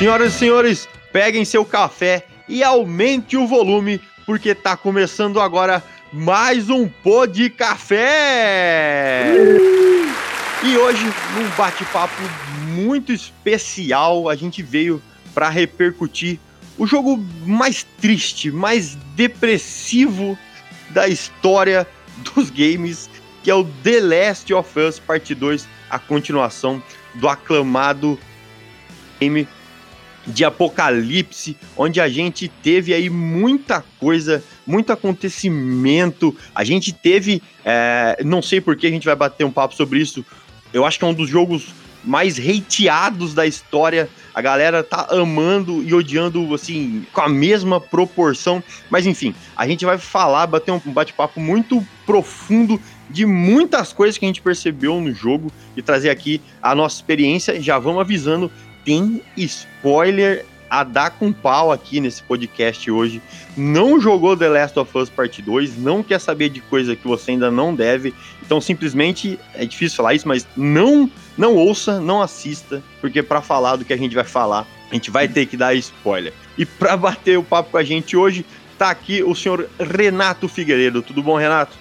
Senhoras e senhores, peguem seu café e aumente o volume, porque tá começando agora mais um Pô de Café! E hoje, num bate-papo muito especial, a gente veio para repercutir o jogo mais triste, mais depressivo da história dos games, que é o The Last of Us Parte 2, a continuação do aclamado game de apocalipse, onde a gente teve aí muita coisa, muito acontecimento. A gente teve, é, não sei por que a gente vai bater um papo sobre isso. Eu acho que é um dos jogos mais hateados da história. A galera tá amando e odiando, assim, com a mesma proporção. Mas enfim, a gente vai falar, bater um bate-papo muito profundo de muitas coisas que a gente percebeu no jogo e trazer aqui a nossa experiência. Já vamos avisando tem spoiler a dar com pau aqui nesse podcast hoje. Não jogou The Last of Us Part 2, não quer saber de coisa que você ainda não deve. Então, simplesmente, é difícil falar isso, mas não não ouça, não assista, porque para falar do que a gente vai falar, a gente vai ter que dar spoiler. E para bater o papo com a gente hoje, tá aqui o senhor Renato Figueiredo. Tudo bom, Renato?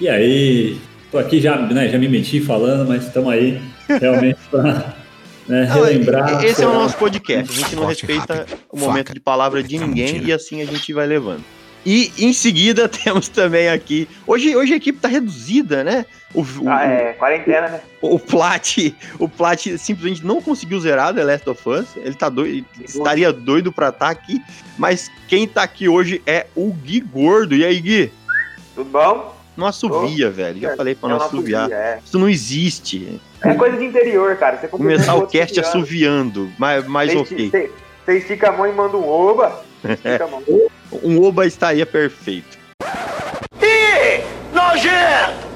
E aí? Tô aqui já, né, já me meti falando, mas estamos aí realmente para né, relembrar. Esse é o nosso podcast. A gente não respeita o momento de palavra de ninguém e assim a gente vai levando. E em seguida temos também aqui. Hoje, hoje a equipe tá reduzida, né? O, o, ah, é, quarentena, né? O, o Plat, o Plat simplesmente não conseguiu zerar The Last of Us. Ele tá doido, estaria doido pra estar tá aqui. Mas quem tá aqui hoje é o Gui Gordo. E aí, Gui? Tudo bom? Não assovia, velho. Já falei pra não, não assoviar. É. Isso não existe. É coisa de interior, cara. Você Começar o cast assoviando, mas, mas ok. Você estica a mão e manda um oba. Mão. um oba estaria perfeito. Ih, nojento!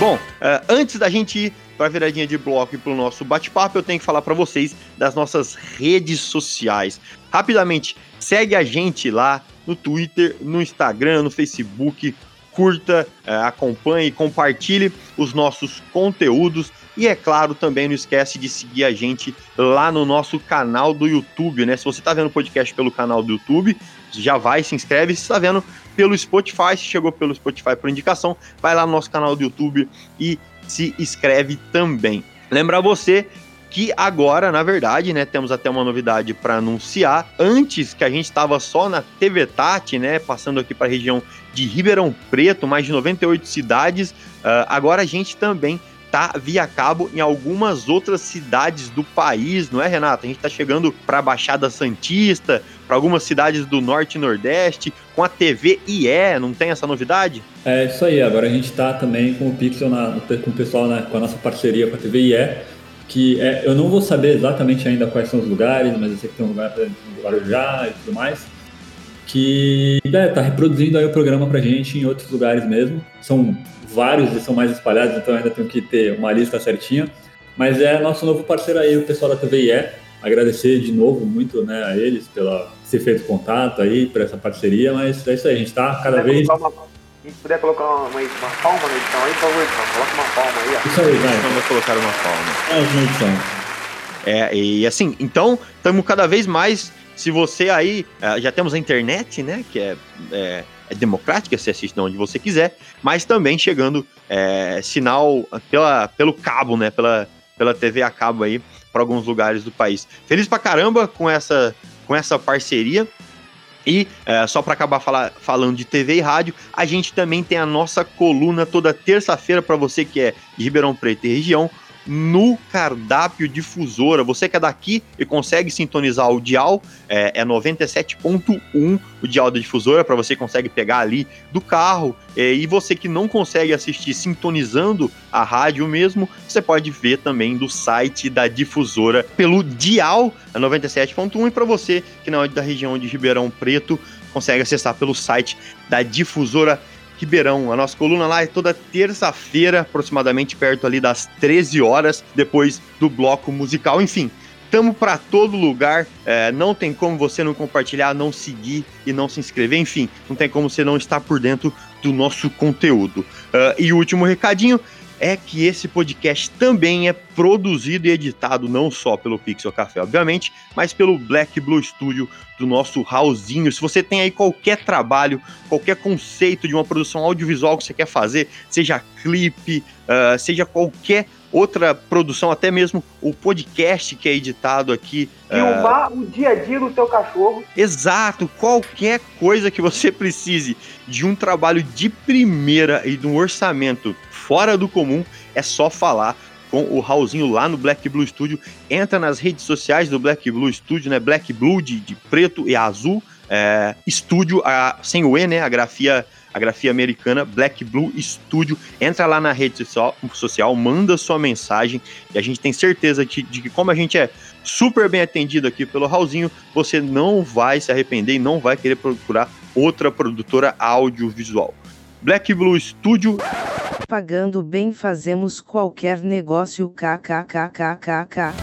Bom, uh, antes da gente ir para a viradinha de bloco e para o nosso bate-papo, eu tenho que falar para vocês das nossas redes sociais. Rapidamente, segue a gente lá no Twitter, no Instagram, no Facebook, curta, uh, acompanhe, compartilhe os nossos conteúdos. E é claro, também não esquece de seguir a gente lá no nosso canal do YouTube, né? Se você está vendo o podcast pelo canal do YouTube, já vai, se inscreve. Se está vendo pelo Spotify, se chegou pelo Spotify por indicação, vai lá no nosso canal do YouTube e se inscreve também. Lembrar você que agora, na verdade, né, temos até uma novidade para anunciar. Antes que a gente estava só na TV Tati, né, passando aqui para a região de Ribeirão Preto, mais de 98 cidades, uh, agora a gente também tá via cabo em algumas outras cidades do país, não é, Renato? A gente tá chegando para a Baixada Santista, para algumas cidades do Norte e Nordeste, com a TV IE, não tem essa novidade? É isso aí, agora a gente tá também com o Pixel, na, com o pessoal, né, com a nossa parceria com a TV IE, que é, eu não vou saber exatamente ainda quais são os lugares, mas eu sei que tem um lugar no Guarujá e tudo mais, que é, tá reproduzindo aí o programa pra gente em outros lugares mesmo. São vários e são mais espalhados, então ainda tenho que ter uma lista certinha. Mas é nosso novo parceiro aí, o pessoal da TVIE. Agradecer de novo muito né, a eles pela ser feito contato aí, por essa parceria, mas é isso aí, a gente está cada vez. Uma, se puder colocar uma, uma, uma palma na edição aí, por favor, edição. Coloca uma palma aí, ó. Isso aí, vai. Vamos colocar uma palma. É, edição. É, e assim, então, estamos cada vez mais. Se você aí. É, já temos a internet, né? Que é, é é democrática, você assiste de onde você quiser, mas também chegando é, sinal pela, pelo cabo, né? Pela, pela TV a cabo aí para alguns lugares do país. Feliz pra caramba com essa, com essa parceria. E é, só para acabar falando de TV e rádio, a gente também tem a nossa coluna toda terça-feira para você que é de Ribeirão Preto e região, no cardápio difusora. Você que é daqui e consegue sintonizar o dial, é, é 97.1 o dial da difusora, para você consegue pegar ali do carro. É, e você que não consegue assistir sintonizando a rádio mesmo, você pode ver também do site da difusora pelo dial 97.1 e para você que não é da região de Ribeirão Preto, consegue acessar pelo site da difusora Ribeirão. A nossa coluna lá é toda terça-feira, aproximadamente perto ali das 13 horas, depois do bloco musical. Enfim, estamos para todo lugar. É, não tem como você não compartilhar, não seguir e não se inscrever. Enfim, não tem como você não estar por dentro do nosso conteúdo. Uh, e último recadinho é que esse podcast também é produzido e editado não só pelo Pixel Café, obviamente, mas pelo Black Blue Studio do nosso Raulzinho. Se você tem aí qualquer trabalho, qualquer conceito de uma produção audiovisual que você quer fazer, seja clipe, uh, seja qualquer outra produção, até mesmo o podcast que é editado aqui. Filmar uh... o dia a dia do teu cachorro. Exato, qualquer coisa que você precise de um trabalho de primeira e de um orçamento fora do comum, é só falar com o Raulzinho lá no Black Blue Studio. Entra nas redes sociais do Black Blue Studio, né? Black Blue de, de preto e azul. É, estúdio, sem o E, né? A grafia, a grafia americana, Black Blue Studio. Entra lá na rede social, social, manda sua mensagem e a gente tem certeza de, de que, como a gente é super bem atendido aqui pelo Raulzinho, você não vai se arrepender e não vai querer procurar outra produtora audiovisual. Black Blue Studio. Pagando bem fazemos qualquer negócio kkkkk.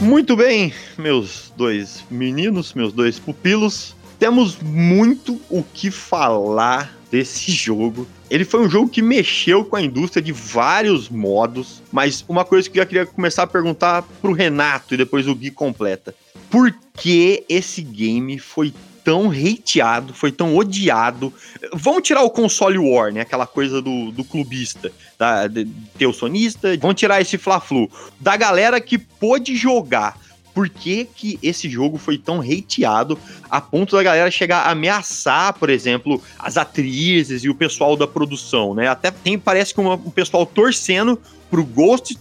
Muito bem, meus dois meninos, meus dois pupilos. Temos muito o que falar desse jogo. Ele foi um jogo que mexeu com a indústria de vários modos, mas uma coisa que eu queria começar a perguntar pro Renato e depois o Gui completa. Por que esse game foi tão hateado, foi tão odiado. Vamos tirar o console war, né? Aquela coisa do, do clubista, da, de, ter o sonista. Vamos tirar esse fla-flu. Da galera que pôde jogar por que, que esse jogo foi tão hateado a ponto da galera chegar a ameaçar, por exemplo, as atrizes e o pessoal da produção, né? Até tem, parece que o pessoal torcendo pro Ghost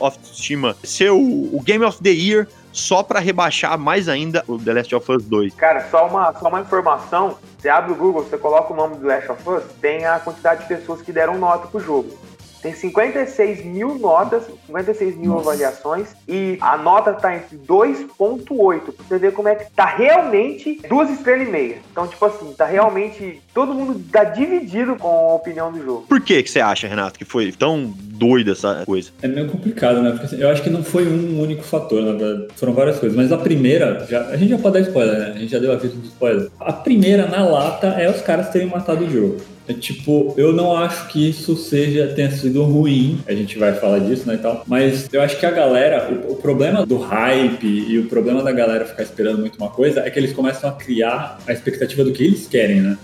of Tsushima ser o, o Game of the Year só para rebaixar mais ainda o The Last of Us 2. Cara, só uma, só uma informação. Você abre o Google, você coloca o nome do The Last of Us, tem a quantidade de pessoas que deram nota pro jogo. Tem 56 mil notas, 56 mil Nossa. avaliações e a nota tá entre 2.8. Pra você ver como é que tá realmente duas estrelas e meia. Então, tipo assim, tá realmente. Todo mundo tá dividido com a opinião do jogo. Por que, que você acha, Renato, que foi tão doida essa coisa? É meio complicado, né? Porque assim, eu acho que não foi um único fator, na verdade. Foram várias coisas. Mas a primeira, já, a gente já pode dar spoiler, né? A gente já deu aviso de spoiler. A primeira na lata é os caras terem matado o jogo. É tipo, eu não acho que isso seja tenha sido ruim, a gente vai falar disso, né, e tal, mas eu acho que a galera, o, o, problema do hype e o problema da galera ficar esperando muito uma coisa é que eles começam a criar a expectativa do que eles querem, né?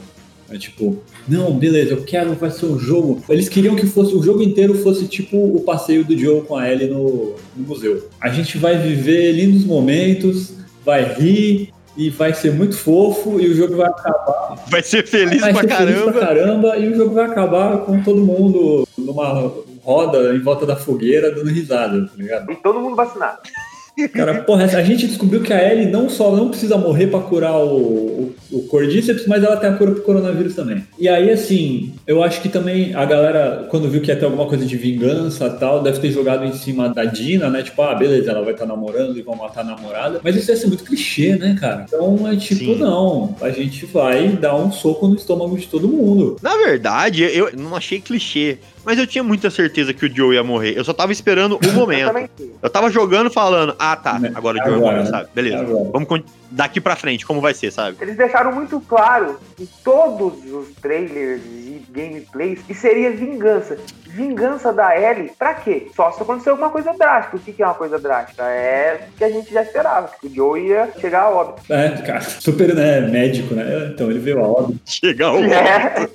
É tipo, não, beleza, eu quero, vai ser um jogo. Eles queriam que fosse o jogo inteiro fosse tipo o passeio do Joe com a Ellie no, no museu. A gente vai viver lindos momentos, vai rir, e vai ser muito fofo e o jogo vai acabar. Vai ser feliz vai pra ser caramba. Feliz pra caramba e o jogo vai acabar com todo mundo numa roda em volta da fogueira dando risada, tá ligado? E todo mundo vacinado. Cara, porra, a gente descobriu que a Ellie não só não precisa morrer para curar o, o, o Cordyceps, mas ela tem a cura pro coronavírus também. E aí, assim, eu acho que também a galera, quando viu que ia ter alguma coisa de vingança e tal, deve ter jogado em cima da Dina, né? Tipo, ah, beleza, ela vai estar tá namorando e vão matar a namorada. Mas isso ia ser muito clichê, né, cara? Então é tipo, Sim. não, a gente vai dar um soco no estômago de todo mundo. Na verdade, eu não achei clichê. Mas eu tinha muita certeza que o Joe ia morrer. Eu só tava esperando o momento. eu tava jogando falando, ah tá, agora o Joe morreu, né? sabe? Beleza. Vamos daqui pra frente, como vai ser, sabe? Eles deixaram muito claro em todos os trailers e gameplays que seria vingança. Vingança da Ellie, pra quê? Só se acontecer alguma coisa drástica. O que é uma coisa drástica? É que a gente já esperava, que o Joe ia chegar a óbito. É, cara, super né, médico, né? Então ele veio a óbito. Chegar ao óbito. É,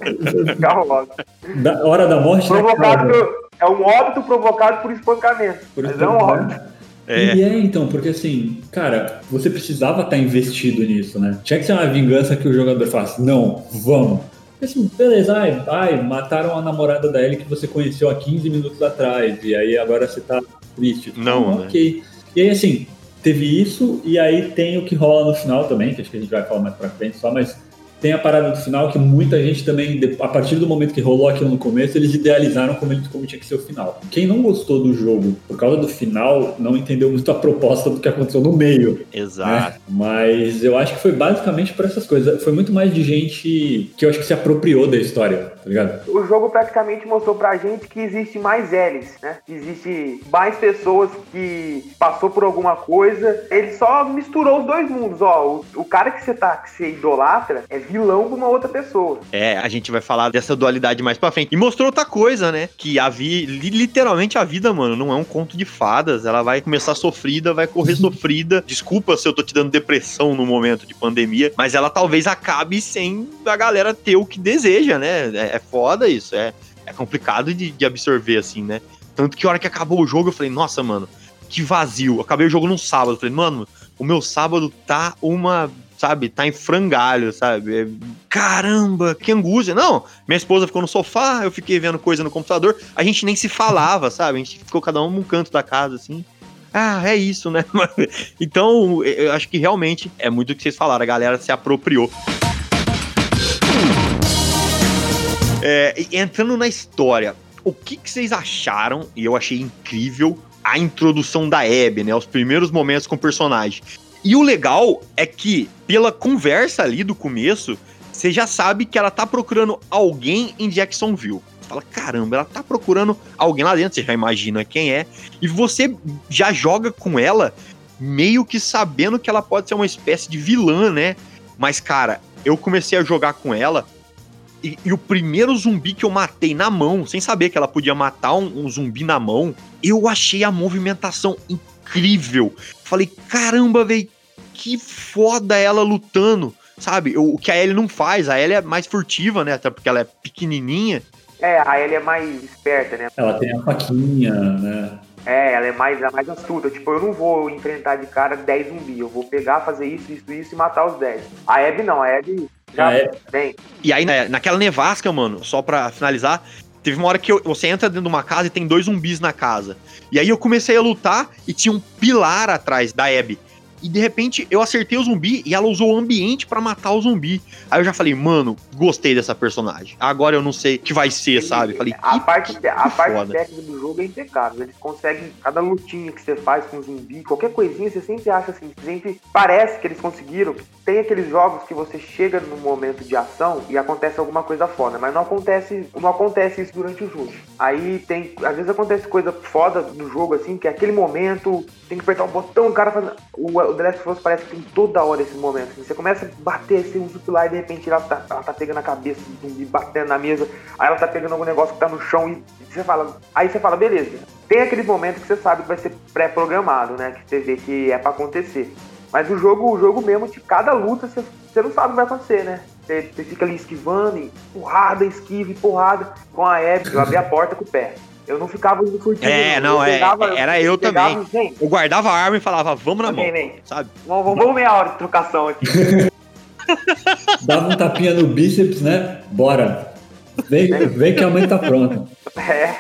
chegar ao óbito. Da hora da morte, né, Provocado né, por, é um óbito provocado por espancamento. Por mas espancamento. é um óbito. É. E é, então, porque assim, cara, você precisava estar investido nisso, né? Tinha que ser uma vingança que o jogador falasse, não, vamos. Porque assim, beleza, ai, ai, mataram a namorada da Ellie que você conheceu há 15 minutos atrás, e aí agora você tá triste. Não, né? ok. E aí, assim, teve isso, e aí tem o que rola no final também, que acho que a gente vai falar mais pra frente só, mas tem a parada do final que muita gente também, a partir do momento que rolou aquilo no começo, eles idealizaram como, ele, como tinha que ser o final. Quem não gostou do jogo por causa do final, não entendeu muito a proposta do que aconteceu no meio. Exato. né? Mas eu acho que foi basicamente por essas coisas. Foi muito mais de gente que eu acho que se apropriou da história, tá ligado? O jogo praticamente mostrou pra gente que existe mais L's, né? Que existe mais pessoas que passou por alguma coisa. Ele só misturou os dois mundos, ó. O, o cara que você tá, que você idolatra é vilão de uma outra pessoa. É, a gente vai falar dessa dualidade mais pra frente. E mostrou outra coisa, né? Que a vi, li- literalmente a vida, mano, não é um conto de fadas. Ela vai começar sofrida, vai correr sofrida. Desculpa se eu tô te dando depressão no momento de pandemia, mas ela talvez acabe sem a galera ter o que deseja, né? É, foda isso, é, é complicado de, de absorver, assim, né? Tanto que a hora que acabou o jogo, eu falei, nossa, mano, que vazio. Acabei o jogo num sábado. Falei, mano, o meu sábado tá uma. Sabe, tá em frangalho, sabe? É- Caramba, que angústia. Não, minha esposa ficou no sofá, eu fiquei vendo coisa no computador, a gente nem se falava, sabe? A gente ficou cada um num canto da casa, assim. Ah, é isso, né? Então, eu acho que realmente é muito o que vocês falaram, a galera se apropriou. É, entrando na história, o que, que vocês acharam? E eu achei incrível a introdução da Abby, né? Os primeiros momentos com o personagem. E o legal é que, pela conversa ali do começo, você já sabe que ela tá procurando alguém em Jacksonville. Você fala, caramba, ela tá procurando alguém lá dentro, você já imagina quem é. E você já joga com ela meio que sabendo que ela pode ser uma espécie de vilã, né? Mas, cara, eu comecei a jogar com ela e, e o primeiro zumbi que eu matei na mão, sem saber que ela podia matar um, um zumbi na mão, eu achei a movimentação incrível. Falei, caramba, velho, que foda ela lutando. Sabe, o, o que a Ellie não faz, a Ellie é mais furtiva, né? Até porque ela é pequenininha. É, a Ellie é mais esperta, né? Ela tem a faquinha, né? É, ela é mais, é mais astuta. Tipo, eu não vou enfrentar de cara 10 zumbis. Eu vou pegar, fazer isso, isso, isso e matar os 10. A Abby não, a Abby já Abby- vem. E aí, né, naquela nevasca, mano, só pra finalizar, teve uma hora que eu- você entra dentro de uma casa e tem dois zumbis na casa. E aí eu comecei a lutar e tinha um pilar atrás da Abby. E de repente eu acertei o zumbi e ela usou o ambiente pra matar o zumbi. Aí eu já falei, mano, gostei dessa personagem. Agora eu não sei o que vai ser, sabe? Falei, a que parte, a que parte foda. técnica do jogo é impecável. Eles conseguem, cada lutinha que você faz com zumbi, qualquer coisinha, você sempre acha assim, sempre parece que eles conseguiram. Tem aqueles jogos que você chega no momento de ação e acontece alguma coisa foda, mas não acontece, não acontece isso durante o jogo. Aí tem, às vezes acontece coisa foda no jogo assim, que é aquele momento, tem que apertar o botão, o cara faz, o, o The Last of Us parece que tem toda hora esse momento. assim. você começa a bater, usa o pilar e de repente ela tá, ela tá pegando a cabeça do zumbi, batendo na mesa, aí ela tá pegando algum negócio que tá no chão e você fala, aí você fala, beleza. Tem aqueles momentos que você sabe que vai ser pré-programado, né? Que você vê que é pra acontecer. Mas o jogo, o jogo mesmo, de cada luta, você, você não sabe o que vai acontecer, né? Você, você fica ali esquivando, e porrada, esquiva e porrada. Com a Abby, eu abri a porta com o pé. Eu não ficava indo furtivo. É, não, Eu é, pegava- era eu pegava, Vem, Eu guardava a arma e falava, vamos na vem, mão, vem. sabe? Vamos, vamos, vamos meia hora de trocação aqui. Dava um tapinha no bíceps, né? Bora. Vem, vem que a mãe tá pronta. É.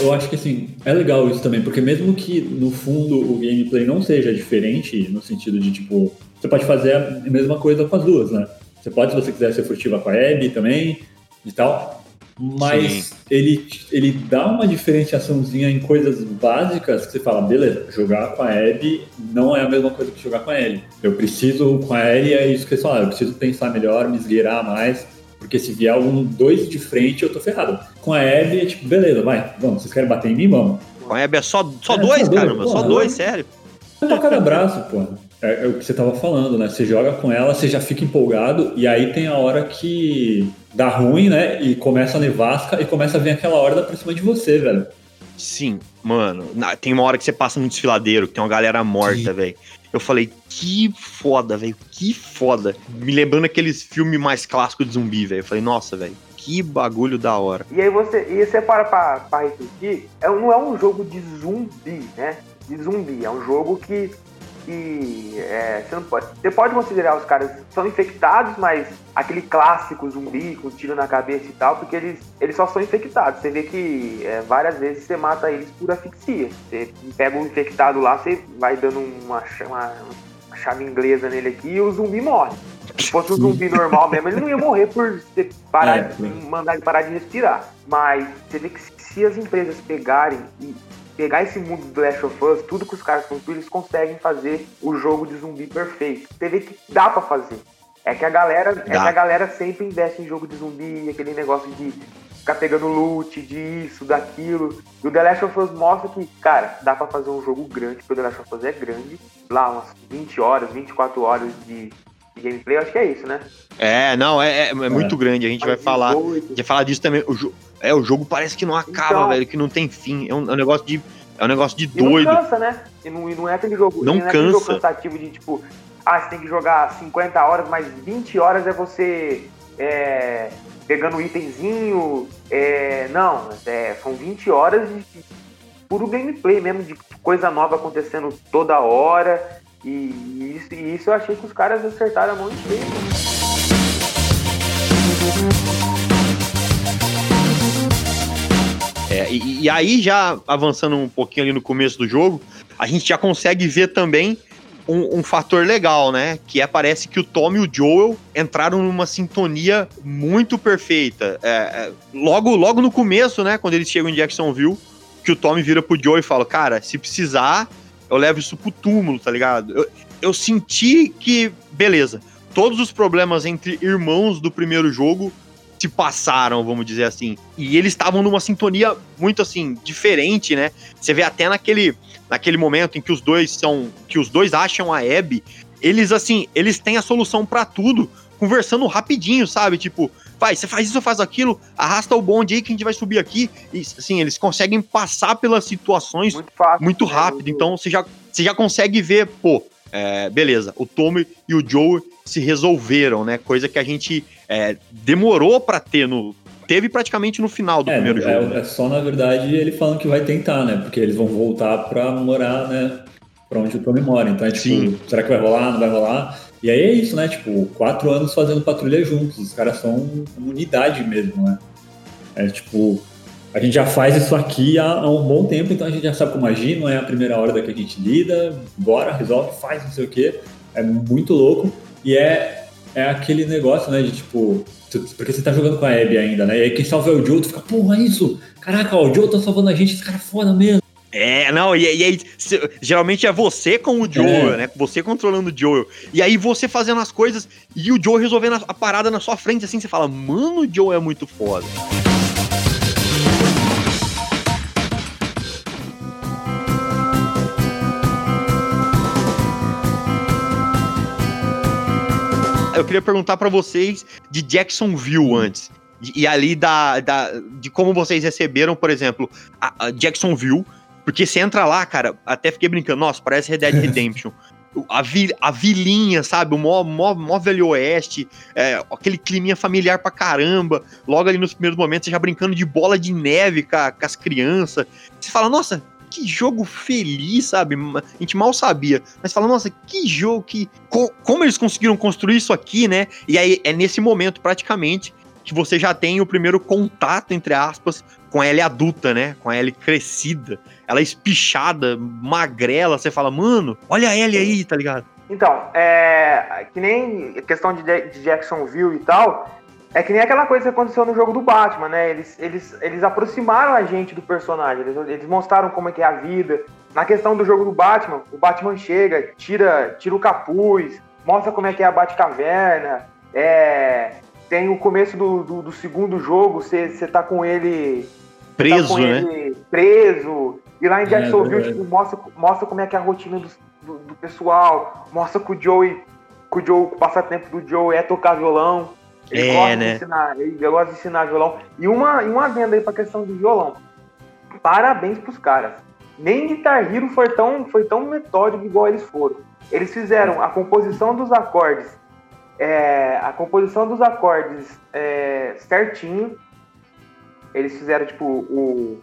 Eu acho que assim, é legal isso também, porque mesmo que no fundo o gameplay não seja diferente, no sentido de tipo, você pode fazer a mesma coisa com as duas, né? Você pode, se você quiser ser furtiva com a Abby também e tal, mas ele, ele dá uma diferenciaçãozinha em coisas básicas que você fala, beleza, jogar com a Abby não é a mesma coisa que jogar com a Ellie. Eu preciso, com a Ellie é isso que eles falaram, eu preciso pensar melhor, me esgueirar mais, porque se vier um dois de frente, eu tô ferrado. Com a Abby é tipo, beleza, vai, vamos, vocês querem bater em mim? Vamos. Com a Abby é só, só É, dois, só dois, caramba, só porra, dois, né? sério. É pra cada braço, pô. É, é o que você tava falando, né? Você joga com ela, você já fica empolgado, e aí tem a hora que dá ruim, né? E começa a nevasca e começa a vir aquela horda pra cima de você, velho. Sim, mano. na- tem uma hora que você passa num desfiladeiro, que tem uma galera morta, velho. Eu falei, que foda, velho. Que foda. Me lembrando aqueles filmes mais clássicos de zumbi, velho. Eu falei, nossa, velho. Que bagulho da hora. E aí você, e você para pra, pra refletir, é, um- não é um jogo de zumbi, né? De zumbi, é um jogo que, que é, você, não pode, você pode considerar os caras são infectados, mas aquele clássico zumbi com tiro na cabeça e tal, porque eles, eles só são infectados. Você vê que é, várias vezes você mata eles por asfixia. Você pega um infectado lá, você vai dando uma, cha- uma, uma chave inglesa nele aqui e o zumbi morre. Se fosse um zumbi normal mesmo, ele não ia morrer por você parar É, de, mandar ele parar de respirar. Mas você vê que se, se as empresas pegarem e pegar esse mundo do Last of Us, tudo que os caras construíram, eles conseguem fazer o jogo de zumbi perfeito. Você vê que dá pra fazer. É que a galera, é que Dá. a galera sempre investe em jogo de zumbi, aquele negócio de ficar pegando loot, disso, daquilo. E o The Last of Us mostra que, cara, dá pra fazer um jogo grande, porque o The Last of Us é grande. Lá umas 20 horas, 24 horas de gameplay, acho que é isso, né? É, não, é, é- é muito grande. A gente vai falar. 18. A gente vai falar disso também. O jo- é, o jogo parece que não acaba, Então- velho, que não tem fim. É um, é um negócio de. É um negócio de E não doido. cansa, né? E não, e não é aquele jogo, Não e é aquele jogo cansa. cansativo de tipo, ah, você tem que jogar 50 horas, mas 20 horas é você é, pegando itemzinho. É, não, é, são 20 horas de, de puro gameplay mesmo, de coisa nova acontecendo toda hora. E isso, e isso eu achei que os caras acertaram mão inteira. É, e, e aí, já avançando um pouquinho ali no começo do jogo, a gente já consegue ver também um, um fator legal, né? Que é parece que o Tom e o Joel entraram numa sintonia muito perfeita. É, é, logo, logo no começo, né? Quando eles chegam em Jacksonville, que o Tommy vira pro Joel e fala: Cara, se precisar, eu levo isso pro túmulo, tá ligado? Eu, eu senti que, beleza, todos os problemas entre irmãos do primeiro jogo se passaram, vamos dizer assim. E eles estavam numa sintonia muito assim diferente, né? Você vê até naquele naquele momento em que os dois são que os dois acham a Abby, eles assim, eles têm a solução pra tudo, conversando rapidinho, sabe? Tipo, vai, você faz isso, faz aquilo, arrasta o bonde aí que a gente vai subir aqui. E assim, eles conseguem passar pelas situações Muito fácil. muito né? rápido. Muito- Então você já, você já consegue ver, pô, é, beleza, o Tommy e o Joe se resolveram, né? Coisa que a gente é, demorou pra ter no. Teve praticamente no final do É, primeiro é, jogo. né? é só, na verdade, ele falando que vai tentar, né? Porque eles vão voltar pra morar, né? Pra onde o Tommy mora. Então é tipo, Sim. será que vai rolar? Não vai rolar? E aí é isso, né? Tipo, quatro anos fazendo patrulha juntos. Os caras são uma unidade mesmo, né? É tipo, a gente já faz isso aqui há, há um bom tempo, então a gente já sabe como agir, não é a primeira hora que a gente lida, bora, resolve, faz, não sei o quê. É muito louco. E é, é aquele negócio, né, de tipo. tu- Porque você tá jogando com a Abby ainda, né? E aí quem salva é o Joe, tu fica, porra, é isso? Caraca, ó, o Joe tá salvando a gente, esse cara é foda mesmo. É, não, e, e aí, se- geralmente é você com o Joel, É. né? Você controlando o Joel. E aí você fazendo as coisas e o Joel resolvendo a, a parada na sua frente, assim, você fala, mano, o Joel é muito foda. Eu queria perguntar pra vocês de Jacksonville antes. E, e ali da, da, de como vocês receberam, por exemplo, a, a Jacksonville. Porque você entra lá, cara, até fiquei brincando, nossa, parece Red Dead Redemption. A, vi, a vilinha, sabe? O mó, mó, mó velho oeste, é, aquele climinha familiar pra caramba. Logo ali nos primeiros momentos, você já brincando de bola de neve com, a- com as crianças. Você fala, nossa, que jogo feliz, sabe? A gente mal sabia. Mas fala, nossa, que jogo, que. co- como eles conseguiram construir isso aqui, né? E aí é nesse momento, praticamente, que você já tem o primeiro contato, entre aspas, com a Ellie adulta, né? Com a Ellie crescida. Ela espichada, magrela. Você fala, mano, olha a Ellie aí, tá ligado? Então, é, que nem questão de, de Jacksonville e tal, é que nem aquela coisa que aconteceu no jogo do Batman, né? Eles, eles, eles aproximaram a gente do personagem, eles, eles mostraram como é que é a vida. Na questão do jogo do Batman, o Batman chega, tira, tira o capuz, mostra como é que é a Batcaverna, é, tem o começo do, do, do segundo jogo, você tá com ele Preso, tá com né? ele preso. E lá em É, Jacksonville, verdade. tipo, mostra, mostra como é que é a rotina do, do, do pessoal. Mostra que o Joey, que o Joe, o passatempo do Joe é tocar violão. Ele É, gosta né? de ensinar, ele gosta de ensinar violão. E uma, e uma venda aí pra questão do violão. parabéns pros caras. Nem Guitar Hero foi tão, foi tão metódico igual eles foram. Eles fizeram a composição dos acordes, é, a composição dos acordes é, certinho. Eles fizeram tipo o,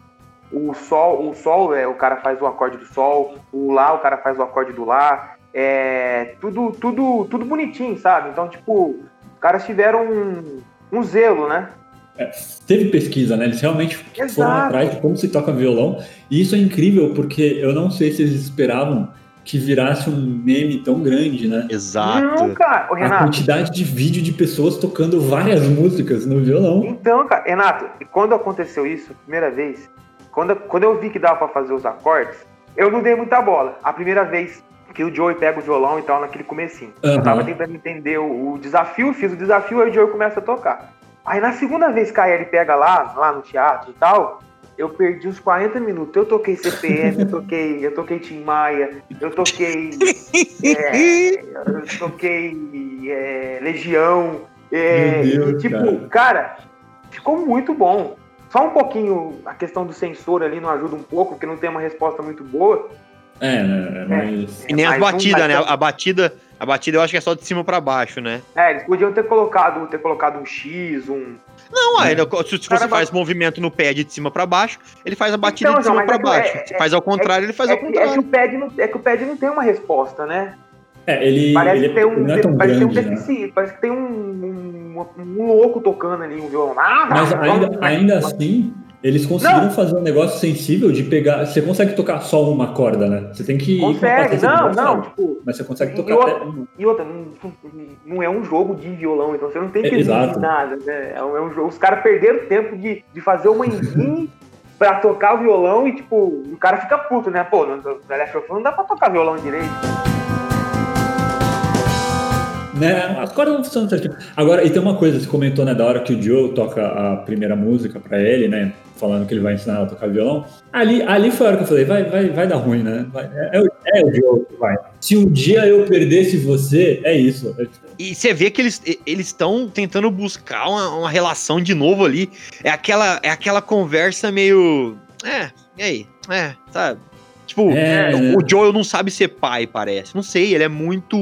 o sol, o sol é o cara faz o acorde do sol, o lá o cara faz o acorde do lá, é tudo tudo tudo bonitinho, sabe? Então tipo, os caras tiveram um, um zelo, né? É, teve pesquisa, né? Eles realmente Exato. foram atrás de como se toca violão. E isso é incrível, porque eu não sei se eles esperavam que virasse um meme tão grande, né? Exato. Não, cara, Ô, A Renato. quantidade de vídeo de pessoas tocando várias músicas no violão. Então, cara, Renato, e quando aconteceu isso, primeira vez, quando, quando eu vi que dava pra fazer os acordes, eu não dei muita bola. A primeira vez que o Joey pega o violão e tal, naquele comecinho. Eu Aham. tava tentando entender o, o desafio, fiz o desafio, aí o Joey começa a tocar. Aí na segunda vez que a ele pega lá, lá no teatro e tal, eu perdi uns 40 minutos. Eu toquei CPM, eu toquei, eu toquei Tim Maia, eu toquei. é, eu toquei é, Legião. é, Deus, e, tipo, cara. ficou muito bom. Só um pouquinho a questão do sensor ali não ajuda um pouco, porque não tem uma resposta muito boa. É, né? Mas. E nem as Mas não batidas, né? ter- A batida, a batida eu acho que é só de cima pra baixo, né? É, eles podiam ter colocado, ter colocado um X, um. Não, É. aí, se, se Cara, você faz movimento no pad de cima pra baixo, ele faz a batida Então, de cima mas é baixo. é- Se faz ao contrário, ele faz é, ao que, é, que contrário. o pad não, é que o pad não tem uma resposta, né? É, ele, Parece ele, que tem um, ele não é tão parece que tem um né? parece que tem um, um, um louco tocando ali um violão. Ah, Mas ainda, ainda assim, eles conseguiram fazer um negócio sensível de pegar. Você consegue tocar só uma corda, né? Você tem que. Consegue, não, não, tipo, Mas você consegue E tocar outra- até uma. E outra, não, não é um jogo de violão, então você não tem que É, exato. nada. Né? É, um, é um jogo. Os caras perderam tempo de, de fazer uma engine pra tocar o violão e, tipo, o cara fica puto, né? Pô, no Us não dá pra tocar violão direito. Né? As cordas não funcionam certinho. Agora, e tem uma coisa, você comentou, né, da hora que o Joe toca a primeira música pra ele, né? Falando que ele vai ensinar a tocar violão. Ali, ali foi a hora que eu falei, vai, vai, vai dar ruim, né? Vai- é, é o- é o Joe que vai. Se um dia eu perdesse você, é isso. É- E você vê que eles eles estão tentando buscar uma, uma relação de novo ali. É aquela, é aquela conversa meio. É, e aí? É, sabe? Tipo, É, o, né? o Joel não sabe ser pai, parece. Não sei, ele é muito.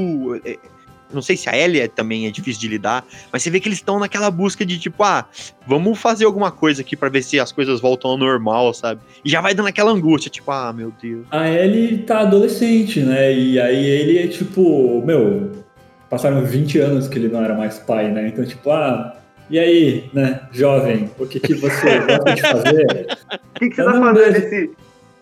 Não sei se a Ellie é- também é difícil de lidar, mas você vê que eles estão naquela busca de tipo, ah, vamos fazer alguma coisa aqui pra ver se as coisas voltam ao normal, sabe? E já vai dando aquela angústia, tipo, ah, meu Deus. A Ellie tá adolescente, né? E aí ele é tipo, meu, passaram 20 anos que ele não era mais pai, né? Então, tipo, ah, e aí, né, jovem, o que, que você gosta de fazer? O que, que você tá não fazendo vejo. esse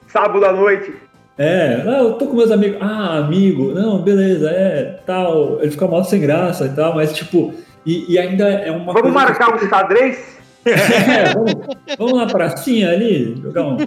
sábado à noite? É, ah, eu tô com meus amigos. Ah, amigo, não, beleza, é, tal. Ele fica mal sem graça e tal, mas tipo, e, e ainda é uma Vamos coisa que- marcar um xadrez? É, vamos, vamos na pracinha ali, jogar um.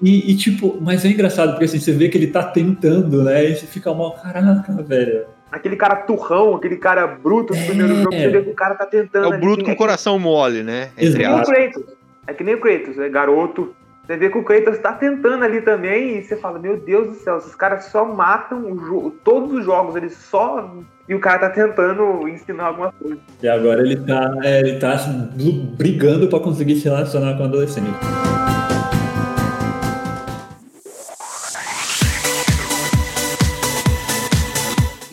E, e, tipo, mas é engraçado, porque assim, você vê que ele tá tentando, né? E você fica mal, caraca, velho. Aquele cara turrão, aquele cara bruto do É. primeiro jogo, você vê que o cara tá É tentando. o ali, bruto que- com o é coração mole, né? que Entre o. Kratos. É que nem o Kratos, é garoto. Você vê que o Kratos tá tentando ali também e você fala, meu Deus do céu, esses caras só matam o jogo, todos os jogos, eles só. E o cara tá tentando ensinar alguma coisa. E agora ele tá, é, ele tá brigando pra conseguir se relacionar com adolescente.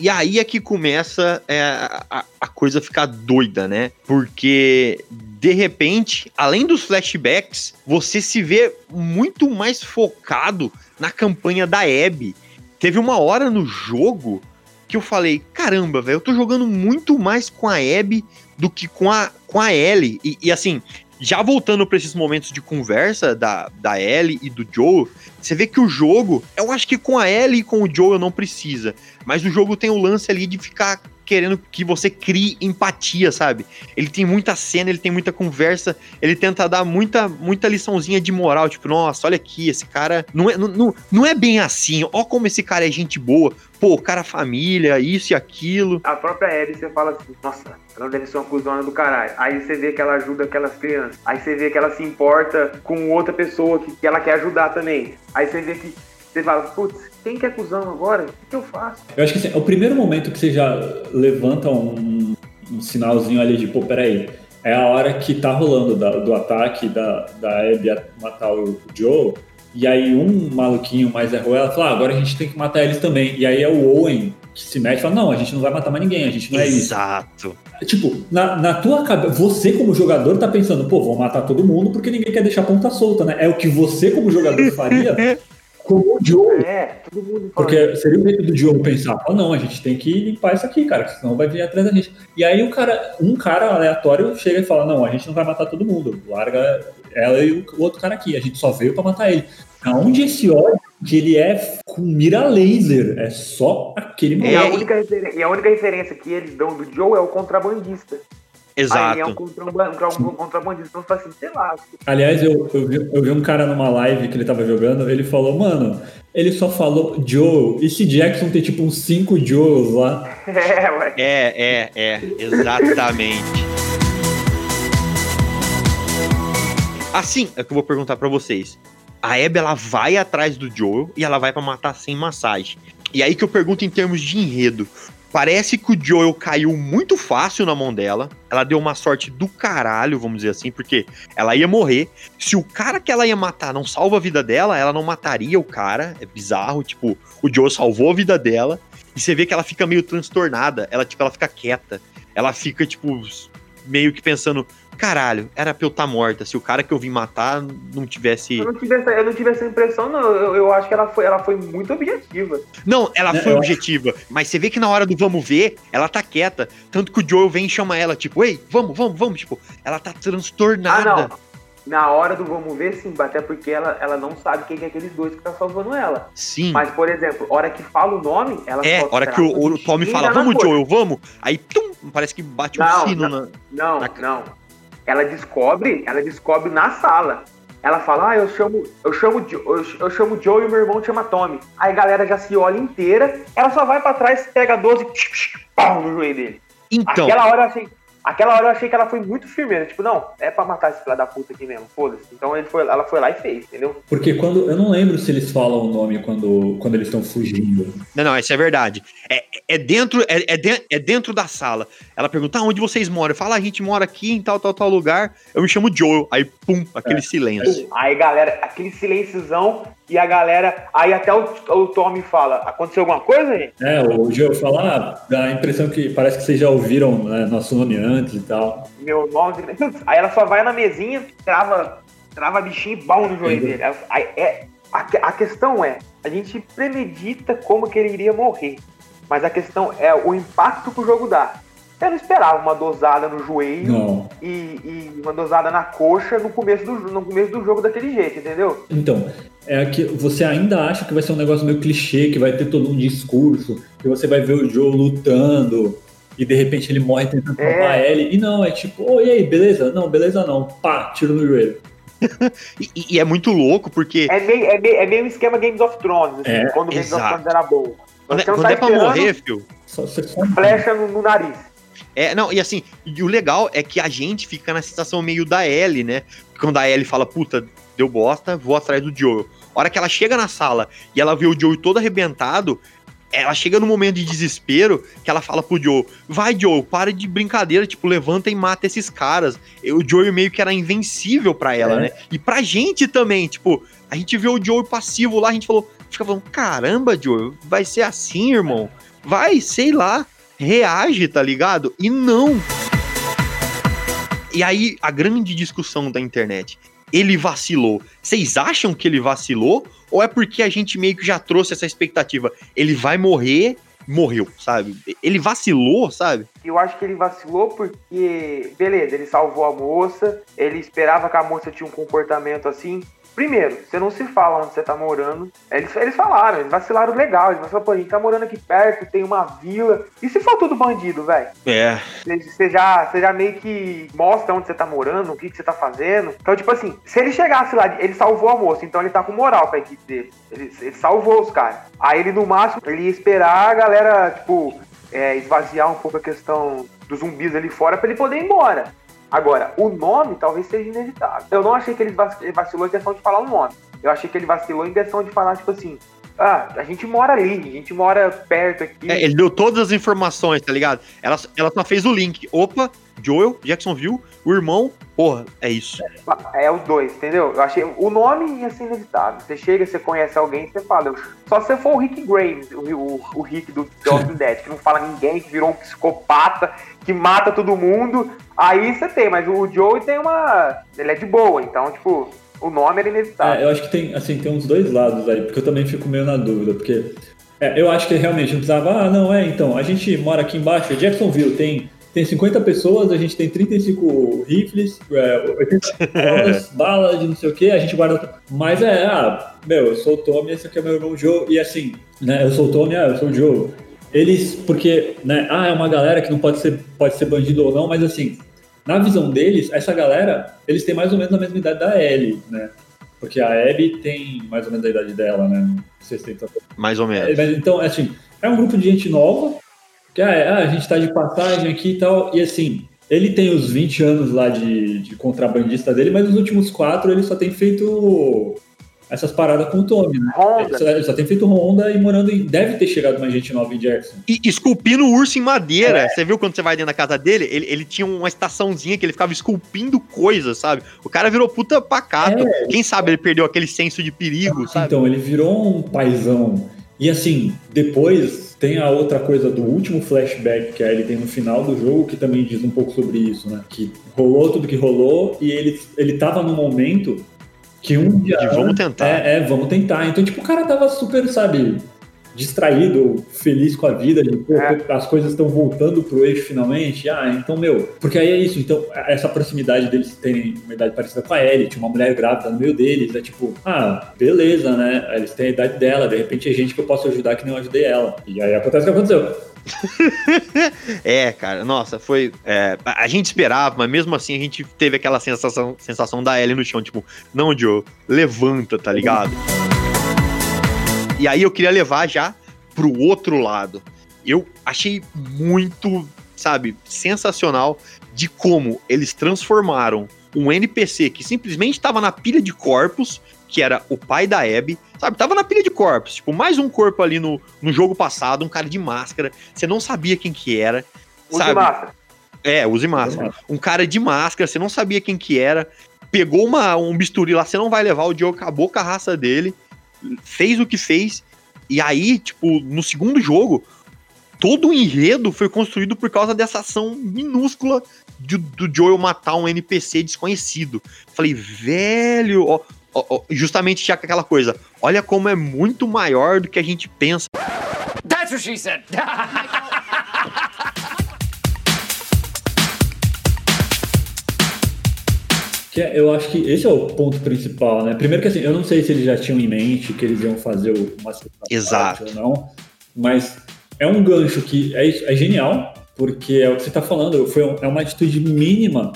E aí é que começa é, a, a coisa ficar doida, né? Porque, de repente, além dos flashbacks, você se vê muito mais focado na campanha da Abby. Teve uma hora no jogo que eu falei, caramba, velho, eu tô jogando muito mais com a Abby do que com a, com a Ellie. E, e, assim, já voltando pra esses momentos de conversa da, da Ellie e do Joe, você vê que o jogo, eu acho que com a Ellie e com o Joe eu não precisa. Mas o jogo tem o lance ali de ficar querendo que você crie empatia, sabe? Ele tem muita cena, ele tem muita conversa, ele tenta dar muita, muita liçãozinha de moral, tipo, nossa, olha aqui, esse cara não é, não, não, é bem assim, ó como esse cara é gente boa, pô, cara é família, isso e aquilo. A própria Ellie, você fala assim, nossa, ela deve ser uma cuzona do caralho. Aí você vê que ela ajuda aquelas crianças. Aí você vê que ela se importa com outra pessoa que, que ela quer ajudar também. Aí você vê que você fala, putz, quem que cuzão agora? O que, eu faço? Eu acho que assim, é o primeiro momento que você já levanta um, um sinalzinho ali de, pô, peraí, é a hora que tá rolando da- do ataque da, da Abby a matar o, Joe. E aí um maluquinho mais errou ela fala, ah, agora a gente tem que matar eles também. E aí é o Owen que se mete e fala, não, a gente não vai matar mais ninguém, a gente não é isso. Exato. Tipo, na, na tua cabeça, você como jogador tá pensando, pô, vou matar todo mundo porque ninguém quer deixar a ponta solta, né? É o que você como jogador faria como o Joe. É, todo mundo. Porque seria o jeito do Diogo pensar, oh, não, a gente tem que limpar isso aqui, cara, senão vai vir atrás da gente. E aí o cara, um cara aleatório chega e fala, não, a gente não vai matar todo mundo, larga ela e o outro cara aqui, a gente só veio pra matar ele. Aonde esse ódio que ele é com mira laser, é só aquele E a, única e a única referência que eles dão do Joe é o contrabandista. Aí ele é um, Exato. contraban- um contrabandista. Então, fala assim, sei lá. Aliás, eu, eu, vi, eu vi um cara numa live que ele tava jogando, ele falou, mano, ele só falou Joe, e se Jackson tem tipo uns 5 Joes lá? É, ué. É, é, é, exatamente. Assim, é que eu vou perguntar pra vocês. A Abby, ela vai atrás do Joel e ela vai pra matar sem massagem. E aí que eu pergunto em termos de enredo. Parece que o Joel caiu muito fácil na mão dela. Ela deu uma sorte do caralho, vamos dizer assim, porque ela ia morrer. Se o cara que ela ia matar não salva a vida dela, ela não mataria o cara. É bizarro, tipo, o Joel salvou a vida dela. E você vê que ela fica meio transtornada. Ela, tipo, ela fica quieta. Ela fica, tipo, meio que pensando: caralho, era pra eu estar morta. Se o cara que eu vim matar não tivesse. Eu não, tive essa, eu não tive essa impressão, não. Eu, eu acho que ela foi, ela foi muito objetiva. Não, ela foi objetiva. Mas você vê que na hora do vamos ver, ela tá quieta. Tanto que o Joel vem e chama ela, tipo, ei, vamos, vamos, vamos. Tipo, ela tá Ah, transtornada. não. Na hora do vamos ver, sim, até porque ela, ela não sabe quem é aqueles dois que tá salvando ela. Sim. Mas, por exemplo, a hora que fala o nome, ela é, hora que o, o Tommy fala, vamos. Joel, vamos. Aí, tum, parece que bate um Não, sino não. na. Não, Na- não. Ela descobre, ela descobre na sala. Ela fala, ah, eu chamo, eu chamo, eu, eu chamo Joe e meu irmão chama Tommy. Aí a galera já se olha inteira, ela só vai pra trás, pega 12 e pau no joelho dele. Então, Aquela hora eu achei. Aquela hora eu achei que ela foi muito firmeira. Tipo, não, é pra matar esse filho da puta aqui mesmo, foda-se. Então ele foi, ela foi lá e fez, entendeu? Porque quando. Eu não lembro se eles falam o nome quando, quando eles estão fugindo. Não, não, isso é verdade. É, é dentro é, é, de- é dentro da sala. Ela pergunta, ah, onde vocês moram? Eu falo, "Ah, a gente mora aqui em tal, tal, tal lugar. Eu me chamo Joel. Aí, pum, aquele silêncio. Aí, galera, aquele silenciozão e a galera. Aí até o, o Tommy fala: aconteceu alguma coisa, gente? É, o Joe fala, ah, dá a impressão que parece que vocês já ouviram né, nosso nome antes e tal. Meu nome. Aí ela só vai na mesinha, trava, trava bichinho e bal no joelho dele. Aí, é, a, a questão é: a gente premedita como que ele iria morrer. Mas a questão é o impacto que o jogo dá. Eu não esperava uma dosada no joelho e, e uma dosada na coxa no começo, do, no começo do jogo daquele jeito, entendeu? Então, é que você ainda acha que vai ser um negócio meio clichê, que vai ter todo um discurso, que você vai ver o Joe lutando e de repente ele morre tentando É. salvar ele. E não, é tipo, oh, e aí, beleza? Não, beleza não. Pá, tiro no joelho. E, e- é muito louco, porque É meio, é meio, é meio um esquema Games of Thrones, assim, É, quando o Games of. Thrones era bom. quando, é- Você não quando tá é pra morrer, filho. Só, você só... Flecha no, no nariz. É, não, e assim, e o legal é que a gente fica na sensação meio da Ellie, né? Quando a Ellie fala, puta, deu bosta, vou atrás do Joel. A hora que ela chega na sala e ela vê o Joel todo arrebentado, ela chega num momento de desespero que ela fala pro Joel, vai Joel, para de brincadeira, tipo, levanta e mata esses caras. E o Joel meio que era invencível pra ela, É. né? E pra gente também, tipo, a gente vê o Joel passivo lá, a gente falou, fica falando, caramba, Joel, vai ser assim, irmão? Vai, sei lá, reage, tá ligado? E não. E aí, a grande discussão da internet. Ele vacilou. Vocês acham que ele vacilou? Ou é porque a gente meio que já trouxe essa expectativa? Ele vai morrer, morreu, sabe? Ele vacilou, sabe? Eu acho que ele vacilou porque, beleza, ele salvou a moça, ele esperava que a moça tinha um comportamento assim. Primeiro, você não se fala onde você tá morando. Eles, eles falaram, eles vacilaram legal. Eles falaram, pô, a gente tá morando aqui perto, tem uma vila. E se for tudo bandido, velho? É. Você- já, você já meio que mostra onde você tá morando, o que, que você tá fazendo. Então, tipo assim, se ele chegasse lá, ele salvou a moça, então ele tá com moral pra equipe dele. Ele, ele salvou os caras. Aí ele, no máximo, ele ia esperar a galera, tipo, é, esvaziar um pouco a questão dos zumbis ali fora pra ele poder ir embora. Agora, o nome talvez seja inevitável. Eu não achei que ele vac- ele vacilou em questão de falar o nome. Eu achei que ele vacilou em questão de falar, tipo assim, ah, a gente mora ali, a gente mora perto aqui. É, ele deu todas as informações, tá ligado? Ela, ela só fez o link. Opa, Joel, Jacksonville, o irmão, porra, é isso. É os dois, entendeu? Eu achei. O nome ia ser inevitável. Você chega, você conhece alguém, você fala. Só se você for o Rick Gray, o, o, o Rick do The Walking Dead, que não fala ninguém, que virou um psicopata, que mata todo mundo. Aí você tem, mas o Joey tem uma. Ele é de boa, então, tipo, o nome era inevitável. É, eu acho que tem, assim, tem uns dois lados aí, porque eu também fico meio na dúvida, porque é, eu acho que realmente não precisava, ah, não, é, então, a gente mora aqui embaixo, Jacksonville tem, tem 50 pessoas, a gente tem 35 rifles, é, 80 balas, balas de não sei o que, a gente guarda. Mas é, ah, meu, eu sou o Tommy, esse aqui é meu irmão Joe, e assim, né, eu sou o Tommy, ah, eu sou o Joe. Eles, porque, né, ah, é uma galera que não pode ser, pode ser bandido ou não, mas assim, na visão deles, essa galera, eles têm mais ou menos a mesma idade da Ellie, né? Porque a Abby tem mais ou menos a idade dela, né? Não sei se tem tanta... Mais ou menos. É, então, assim, é um grupo de gente nova, que ah, a gente tá de passagem aqui e tal, e assim, ele tem os 20 anos lá de, de contrabandista dele, mas nos últimos quatro ele só tem feito essas paradas com o Tommy, né? Honda. Ele só tem feito Honda e morando em. Deve ter chegado mais gente nova em Jackson. E esculpindo o urso em madeira. Você viu quando você vai dentro da casa dele? Ele, ele tinha uma estaçãozinha que ele ficava esculpindo coisas, sabe? O cara virou puta pacato. Quem sabe ele perdeu aquele senso de perigo, sabe? Então, ele virou um paizão. E assim, depois tem a outra coisa do último flashback que ele tem no final do jogo, que também diz um pouco sobre isso, né? Que rolou tudo que rolou e ele, ele tava num momento que um dia. De vamos tentar. É, é, vamos tentar. Então, tipo, o cara tava super, sabe, distraído, feliz com a vida, de pô, É. as coisas estão voltando pro eixo finalmente. Ah, então, meu, porque aí é isso. Então, essa proximidade deles terem uma idade parecida com a Ellie, tinha uma mulher grávida no meio deles, é tipo, ah, beleza, né? Eles têm a idade dela, de repente é gente que eu posso ajudar que nem eu ajudei ela. E aí acontece o que aconteceu. É, cara, nossa, foi. é, a a gente esperava, mas mesmo assim a gente teve aquela sensação, sensação da Ellie no chão, tipo, não, Joe, levanta, tá ligado? E aí eu queria levar já pro outro lado. Eu achei muito, sabe, sensacional de como eles transformaram um NPC que simplesmente estava na pilha de corpos, que era o pai da Abby, sabe? Tava na pilha de corpos, tipo, mais um corpo ali no, no jogo passado, um cara de máscara, você não sabia quem que era, Use sabe? máscara. É, use máscara. Um cara de máscara, você não sabia quem que era, pegou uma, um bisturi lá, você não vai levar, o Diogo acabou com a raça dele, fez o que fez, e aí, tipo, no segundo jogo, todo o enredo foi construído por causa dessa ação minúscula de- do Joel matar um NPC desconhecido. Falei, velho, ó, ó, ó, justamente já com aquela coisa, olha como é muito maior do que a gente pensa. That's what she said. Que é- eu acho que esse é o ponto principal, né? Primeiro que assim, eu não sei se eles já tinham em mente que eles iam fazer o- uma Exato. ou não, mas é um gancho que é, é genial, porque é o que você tá falando, foi é uma atitude mínima,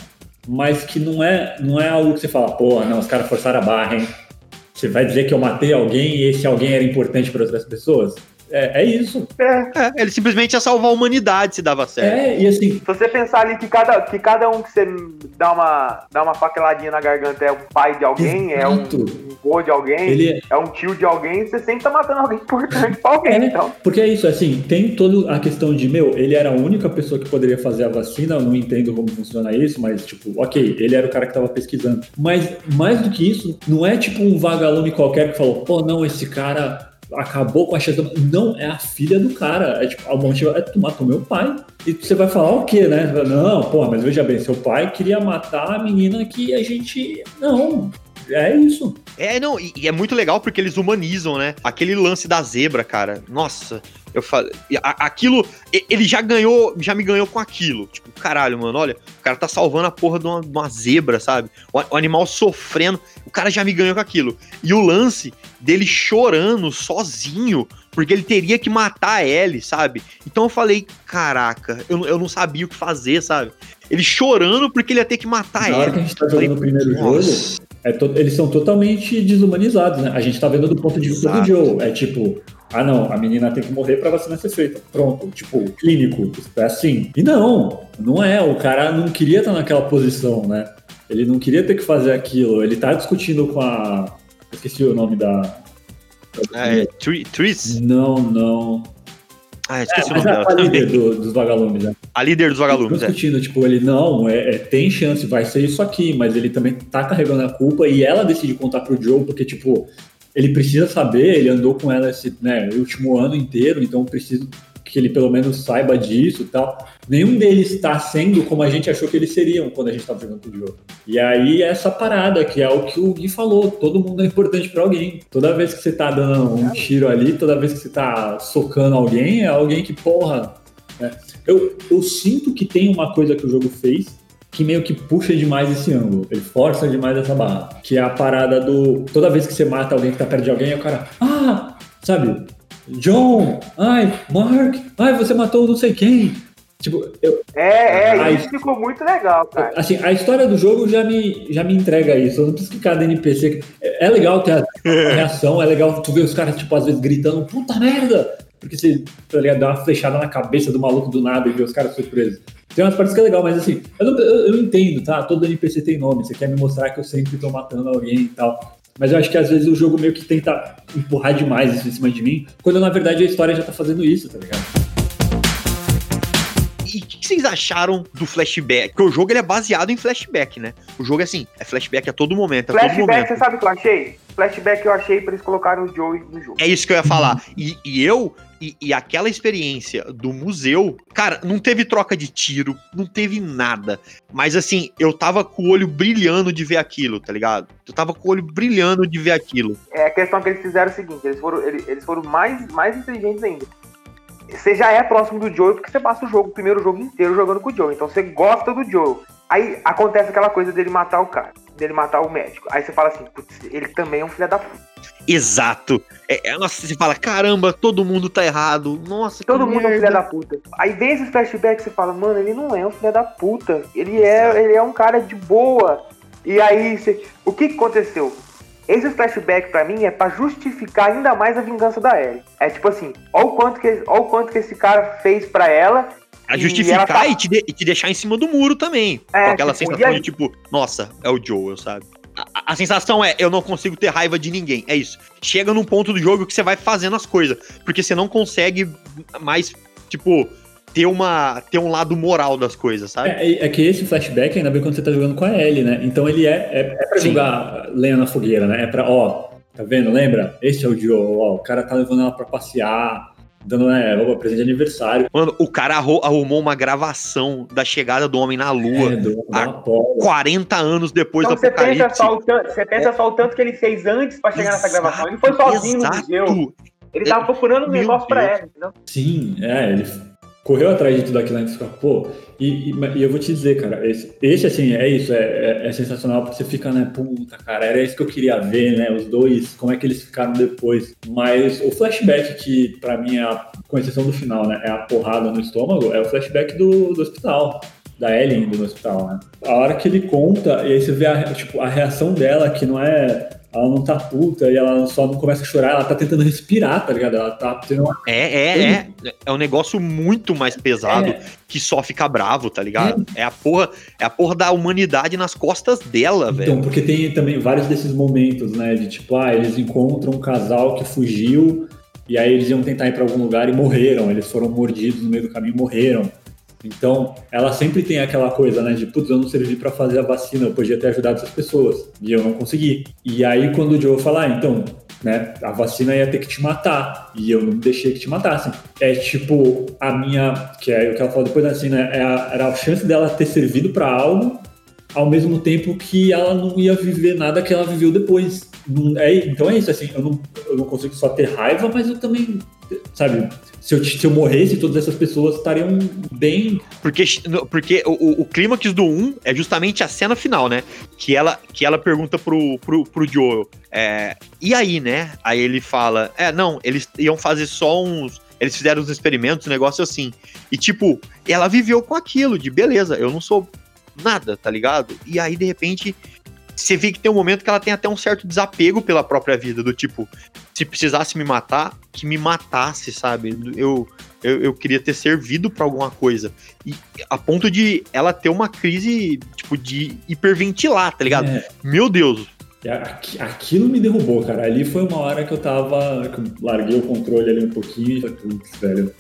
mas que não é, não é algo que você fala, pô, não, os caras forçaram a barra, hein? Você vai dizer que eu matei alguém e esse alguém era importante para outras pessoas? É, é isso. É, ele simplesmente ia salvar a humanidade se dava certo. É, e assim, Se você pensar ali que cada, que cada um que você dá uma, dá uma faqueladinha na garganta é um pai de alguém, é um, Exato. um vô de alguém, ele é- é um tio de alguém, você sempre tá matando alguém importante pra alguém, É, então. porque é isso, assim, tem toda a questão de, meu, ele era a única pessoa que poderia fazer a vacina, eu não entendo como funciona isso, mas, tipo, ok, ele era o cara que tava pesquisando. Mas, mais do que isso, não é tipo um vagalume qualquer que falou, pô, não, esse cara acabou com a chance. do-" Não, é a filha do cara. É tipo, o motivo é tu matou meu pai. E você vai falar o quê, né? Não, pô, mas veja bem, seu pai queria matar a menina que a gente. Não. É isso. É, não, e, e é muito legal porque eles humanizam, né? Aquele lance da zebra, cara. Nossa, eu falei. Aquilo. Ele já ganhou, já me ganhou com aquilo. Tipo, caralho, mano, olha, o cara tá salvando a porra de uma, de uma zebra, sabe? O, o animal sofrendo. O cara já me ganhou com aquilo. E o lance dele chorando sozinho, porque ele teria que matar a Ellie, sabe? Então eu falei, caraca, eu, eu não sabia o que fazer, sabe? Ele chorando porque ele ia ter que matar Na hora que a gente tá jogando o primeiro jogo, Nossa. É to- eles são totalmente desumanizados, né? A gente tá vendo do ponto de vista do Exato. Joe. É tipo, ah não, a menina tem que morrer pra vacina ser feita. Pronto, tipo, clínico, é assim. E não, não é. O cara não queria estar naquela posição, né? Ele não queria ter que fazer aquilo. Ele tá discutindo com a. Esqueci o nome da. É, Tri- Tris? Não, não. Ah, esqueci É, o nome a, dela a líder do- dos vagalumes, né? A líder dos vagalumes, é. discutindo, tipo, ele não, é, é, tem chance, vai ser isso aqui, mas ele também tá carregando a culpa e ela decide contar pro Joe, porque, tipo, ele precisa saber, ele andou com ela esse né, último ano inteiro, então preciso que ele pelo menos saiba disso e tal. Nenhum deles está sendo como a gente achou que eles seriam quando a gente tava jogando o jogo. E aí essa parada, que é o que o Gui falou, todo mundo é importante pra alguém. Toda vez que você tá dando um tiro ali, toda vez que você tá socando alguém, é alguém que, porra. né? Eu, eu sinto que tem uma coisa que o jogo fez que meio que puxa demais esse ângulo. Ele força demais essa barra. Que é a parada do. Toda vez que você mata alguém que tá perto de alguém, o cara. Ah! Sabe? John! Ai, Mark! Ai, você matou não sei quem! Tipo, eu, É, é, Ah, isso ficou muito legal, cara. assim, a história do jogo já me, já me entrega isso. Eu não preciso que cada NPC. É, é legal ter a, a reação, é legal tu ver os caras, tipo, às vezes gritando, puta merda! Porque você, tá ligado, dá uma flechada na cabeça do maluco do nada e vê os caras surpresos. Tem umas partes que é legal, mas assim, eu, não- eu- eu entendo, tá? Todo NPC tem nome, você quer me mostrar que eu sempre tô matando alguém e tal. Mas eu acho que às vezes o jogo meio que tenta empurrar demais isso em cima de mim, quando na verdade a história já tá fazendo isso, tá ligado? E o que, que vocês acharam do flashback? Porque o jogo ele é baseado em flashback, né? O jogo é assim, é flashback a todo momento, a todo Flashback, momento. você sabe o que eu achei? Flashback eu achei pra eles colocarem o Joey no jogo. É isso que eu ia falar. E, e eu, e, e aquela experiência do museu, cara, não teve troca de tiro, não teve nada. Mas assim, eu tava com o olho brilhando de ver aquilo, tá ligado? Eu tava com o olho brilhando de ver aquilo. É a questão que eles fizeram é o seguinte, eles foram, eles, eles foram mais, mais inteligentes ainda. Você já é próximo do Joe porque você passa o jogo, o primeiro jogo inteiro jogando com o Joe. Então você gosta do Joe. Aí acontece aquela coisa dele matar o cara, dele matar o médico. Aí você fala assim, putz, ele também é um filho da puta. Exato. É, é, nossa, você fala, caramba, todo mundo tá errado. Nossa, que Todo mundo é um filho merda. da puta. Aí vem esses flashbacks e você fala, mano, ele não é um filho da puta. Ele é, ele é um cara de boa. E aí, você- o que aconteceu? Esse flashback pra mim é pra justificar ainda mais a vingança da Ellie. É tipo assim, olha o quanto que, olha o quanto que esse cara fez pra ela. E justificar ela tá- e, te de- e te deixar em cima do muro também. É, com aquela tipo, sensação e de tipo, nossa, é o Joel, sabe? A, a- a sensação é, eu não consigo ter raiva de ninguém. É isso. Chega num ponto do jogo que você vai fazendo as coisas. Porque você não consegue mais, tipo, ter, uma, ter um lado moral das coisas, sabe? É, é que esse flashback ainda bem quando você tá jogando com a Ellie, né? Então ele é, é, é pra Sim. jogar lenha na fogueira, né? É pra, ó, tá vendo? Lembra? Esse é o Joe, ó, o cara tá levando ela pra passear, dando, né, opa, presente de aniversário. Mano, o cara arru- arrumou uma gravação da chegada do homem na Lua. É, do, Apollo. 40 anos depois Então do você pensa, apocalipse. só o tanto, você pensa só o tanto que ele fez antes pra chegar nessa gravação. Ele foi sozinho no museu. Exato. Ele tava procurando um Meu negócio pra ela, entendeu? Sim, é, ele correu atrás de tudo aquilo antes, pô, e, e, e eu vou te dizer, cara, esse, esse assim, é isso, é, é, é sensacional, porque você fica, né, puta, cara, era isso que eu queria ver, né, os dois, como é que eles ficaram depois, mas o flashback que, pra mim, é a, com exceção do final, né, é a porrada no estômago, é o flashback do, do hospital, da Ellie indo no hospital, né, a hora que ele conta, e aí você vê a, tipo, a reação dela, que não é... Ela não tá puta e ela só não começa a chorar, ela tá tentando respirar, tá ligado? Ela tá tendo uma É, é, é. É um negócio muito mais pesado É. que só fica bravo, tá ligado? É. a porra, é a porra da humanidade nas costas dela, Então, velho. porque tem também vários desses momentos, né? De tipo, ah, eles encontram um casal que fugiu e aí eles iam tentar ir pra algum lugar e morreram. Eles foram mordidos no meio do caminho e morreram. Então, ela sempre tem aquela coisa, né? De, putz, eu não servi pra fazer a vacina, eu podia ter ajudado essas pessoas. E eu não consegui. E aí, quando o Joe fala, ah, então, né? A vacina ia ter que te matar. E eu não deixei que te matassem. É tipo, a minha. Que é o que ela falou depois da vacina, é a, era a chance dela ter servido pra algo ao mesmo tempo que ela não ia viver nada que ela viveu depois. Não- é, então é isso, assim, eu não, eu não consigo só ter raiva, mas eu também, sabe, se eu, se eu morresse, todas essas pessoas estariam bem. Porque, porque o, o, clímax do 1 é justamente a cena final, né? Que ela, que ela pergunta pro, pro, pro Joel, é, e aí, né? Aí ele fala, é, não, eles iam fazer só uns... Eles fizeram uns experimentos, um negócio assim. E, tipo, ela viveu com aquilo, de beleza, eu não sou nada, tá ligado? E aí, de repente, você vê que tem um momento que ela tem até um certo desapego pela própria vida, do tipo, se precisasse me matar, que me matasse, sabe? Eu, eu, eu queria ter servido pra alguma coisa. E a ponto de ela ter uma crise, tipo, de hiperventilar, tá ligado? É, Meu Deus. aqui- aquilo me derrubou, cara. Ali foi uma hora que eu tava. que eu larguei o controle ali um pouquinho e falei, putz, velho.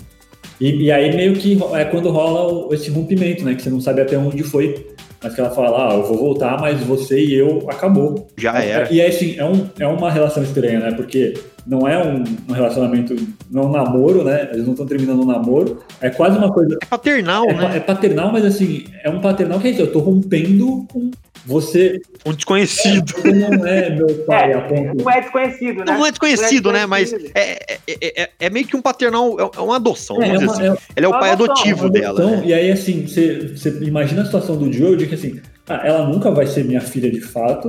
E, e aí meio que é quando rola esse rompimento, né? Que você não sabe até onde foi. Mas que ela fala, ah, eu vou voltar, mas você e eu acabou. Já era. E é assim, é, um, é uma relação estranha, né? Porque não é um, um relacionamento, não é um namoro, né? Eles não estão terminando um namoro. É quase uma coisa. É paternal, É, né? é paternal, mas assim, é um paternal que é isso, eu tô rompendo com você. Um desconhecido. Você não é meu pai a ponto. Não é desconhecido, né? Não é desconhecido, né? Mas desconhecido. é, é, é, é meio que um paternal, é é uma adoção, É, é uma, assim. é Ele é o pai adoção, adotivo dela, adoção, né? E aí, assim, você, você imagina a situação do Joe de que assim, ah, ela nunca vai ser minha filha de fato,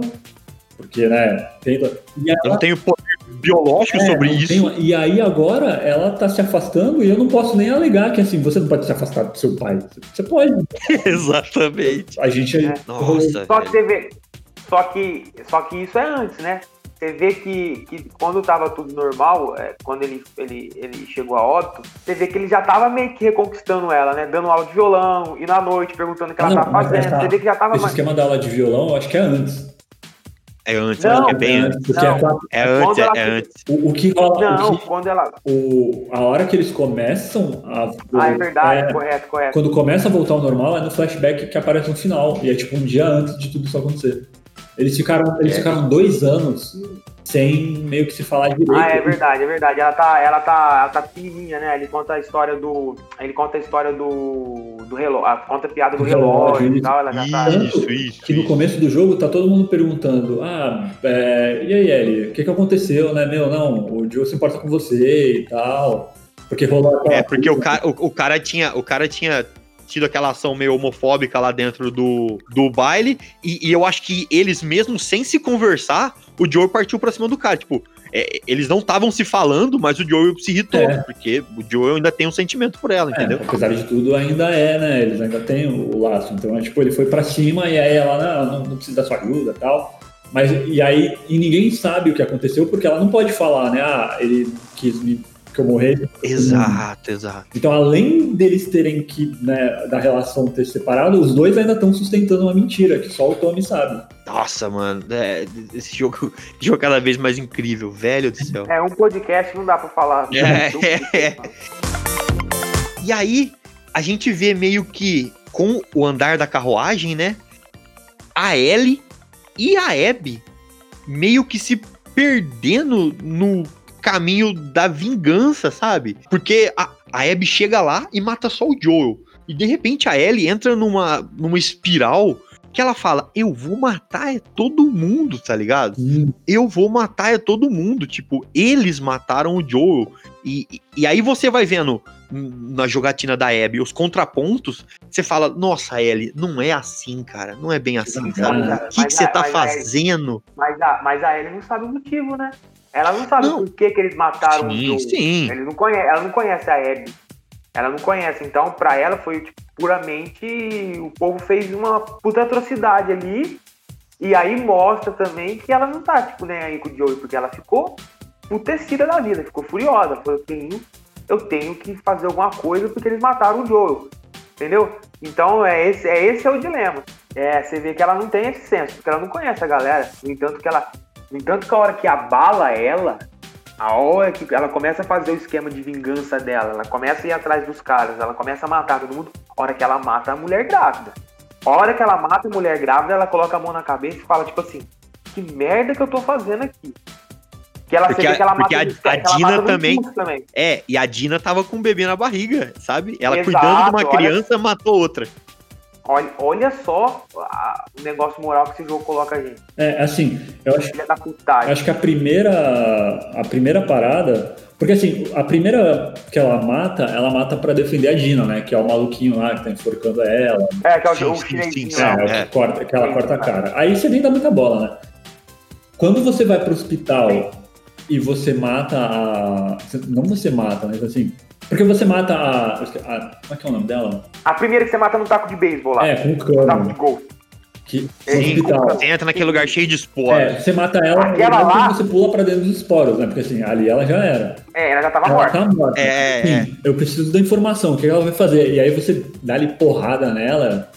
porque, né, tem, e Eu não ela, tenho poder biológico é, sobre não isso. tem- e aí agora ela tá se afastando e eu não posso nem alegar que assim, você não pode se afastar do seu pai. Você pode. Exatamente. A gente É. Nossa, Só que você vê. Só que, só que isso é antes, né? Você vê que, que quando tava tudo normal, é, quando ele, ele, ele chegou a óbito, você vê que ele já tava meio que reconquistando ela, né? Dando aula de violão, e na noite perguntando o que ela Não, tá mas fazendo. essa- Você vê que já tava Esse mais. esquema da aula de violão, eu acho que é antes. É antes, Não, acho que é bem antes. Porque Não. é quatro- É antes, é, ela- é antes. o, o que rola. Não, o que- quando ela. o- a hora que eles começam a. Ah, é verdade, é, correto, correto. Quando começa a voltar ao normal, é no flashback que aparece no final. E é tipo um dia antes de tudo isso acontecer. Eles ficaram, eles É. ficaram dois anos sem meio que se falar direito. Ah, é verdade, é verdade. Ela tá, ela tá, ela tá pequenininha, né? Ele conta a história do, ele conta a história do, do relógio, conta a piada do Do relógio, relógio e tal. Ela já tá. Isso, isso. Que no isso. começo do jogo tá todo mundo perguntando: Ah, é, e aí, Ellie, o que que aconteceu, né? Meu, não, o Joe se importa com você e tal. Porque rolou aquela É, porque o cara, o, o cara tinha, o cara tinha tido aquela ação meio homofóbica lá dentro do, do baile, e, e eu acho que eles mesmo, sem se conversar, o Joe partiu pra cima do cara. Tipo, é, eles não estavam se falando, mas o Joe se irritou, É. porque o Joe ainda tem um sentimento por ela, É, entendeu? apesar de tudo, ainda é, né? Eles ainda têm o laço. Então, é, tipo, ele foi pra cima e aí ela, não, não, não precisa da sua ajuda e tal. Mas, e aí, e ninguém sabe o que aconteceu porque ela não pode falar, né? Ah, ele quis me, que eu morresse. Exato, exato. Então, além deles terem que, né, da relação ter se separado, os dois ainda estão sustentando uma mentira que só o Tommy sabe. Nossa, mano, é, esse jogo, jogo cada vez mais incrível, velho do céu. É um podcast, não dá pra falar. É, é. E aí, a gente vê meio que com o andar da carruagem, né? A Ellie e a Abby meio que se perdendo no caminho da vingança, sabe? Porque a, a Abby chega lá e mata só o Joel. E de repente a Ellie entra numa, numa espiral que ela fala: Eu vou matar é todo mundo, tá ligado? eu vou matar é todo mundo. Tipo, eles mataram o Joel. E, e- aí você vai vendo hum, na jogatina da Abby os contrapontos, você fala, nossa, Ellie, não é assim, cara. Não é bem assim, sabe? Cara, O que, que você tá mas a Ellie- fazendo? Mas a, mas a Ellie não sabe o motivo, né? Ela não sabe Não. por que, que eles mataram o Sim, Joe. sim. Ele não conhece, ela não conhece a Abby. Ela não conhece. Então, pra ela, foi tipo, puramente. O povo fez uma puta atrocidade ali. E aí mostra também que ela não tá, tipo, nem aí com o Joey, porque ela ficou putecida da vida, ficou furiosa. Falou, eu tenho, eu tenho que fazer alguma coisa porque eles mataram o Joel. Entendeu? Então, é esse, é esse é o dilema. É, você vê que ela não tem esse senso, porque ela não conhece a galera. No entanto, que ela. No entanto, que a hora que abala ela, a hora que ela começa a fazer o esquema de vingança dela, ela começa a ir atrás dos caras, ela começa a matar todo mundo, a hora que ela mata a mulher grávida. A hora que ela mata a mulher grávida, ela coloca a mão na cabeça e fala, tipo assim, que merda que eu tô fazendo aqui. Que ela Porque a- que ela porque mata a- a Dina também- também. É, e a Dina tava com um bebê na barriga, sabe? Ela Exato, cuidando de uma olha- criança, matou outra. Olha, olha só a- o negócio moral que esse jogo coloca a gente. É, assim, eu acho, Filha da putagem. acho que a primeira, a primeira parada. Porque assim, a primeira que ela mata, ela mata pra defender a Dina, né? Que é o maluquinho lá que tá enforcando ela. É, que é o, Sim, o sim, chinesinho sim, lá. É, é. que, corta, que ela corta a cara. cara. Aí você nem dá muita bola, né? Quando você vai pro hospital e você mata a. Não você mata, mas assim. Porque você mata a. a- como é que é o nome dela? A primeira que você mata no taco de beisebol lá. É, com o no taco de cano. golfe. Que, Sim. Você entra naquele lugar cheio de esporos. É, você mata ela Aquela e depois lá- você pula pra dentro dos esporos, né? Porque assim, ali ela já era. É, ela já tava Ela morta. tá morta. É, é. Sim, eu preciso da informação, o que ela vai fazer? E aí você dá ali porrada nela,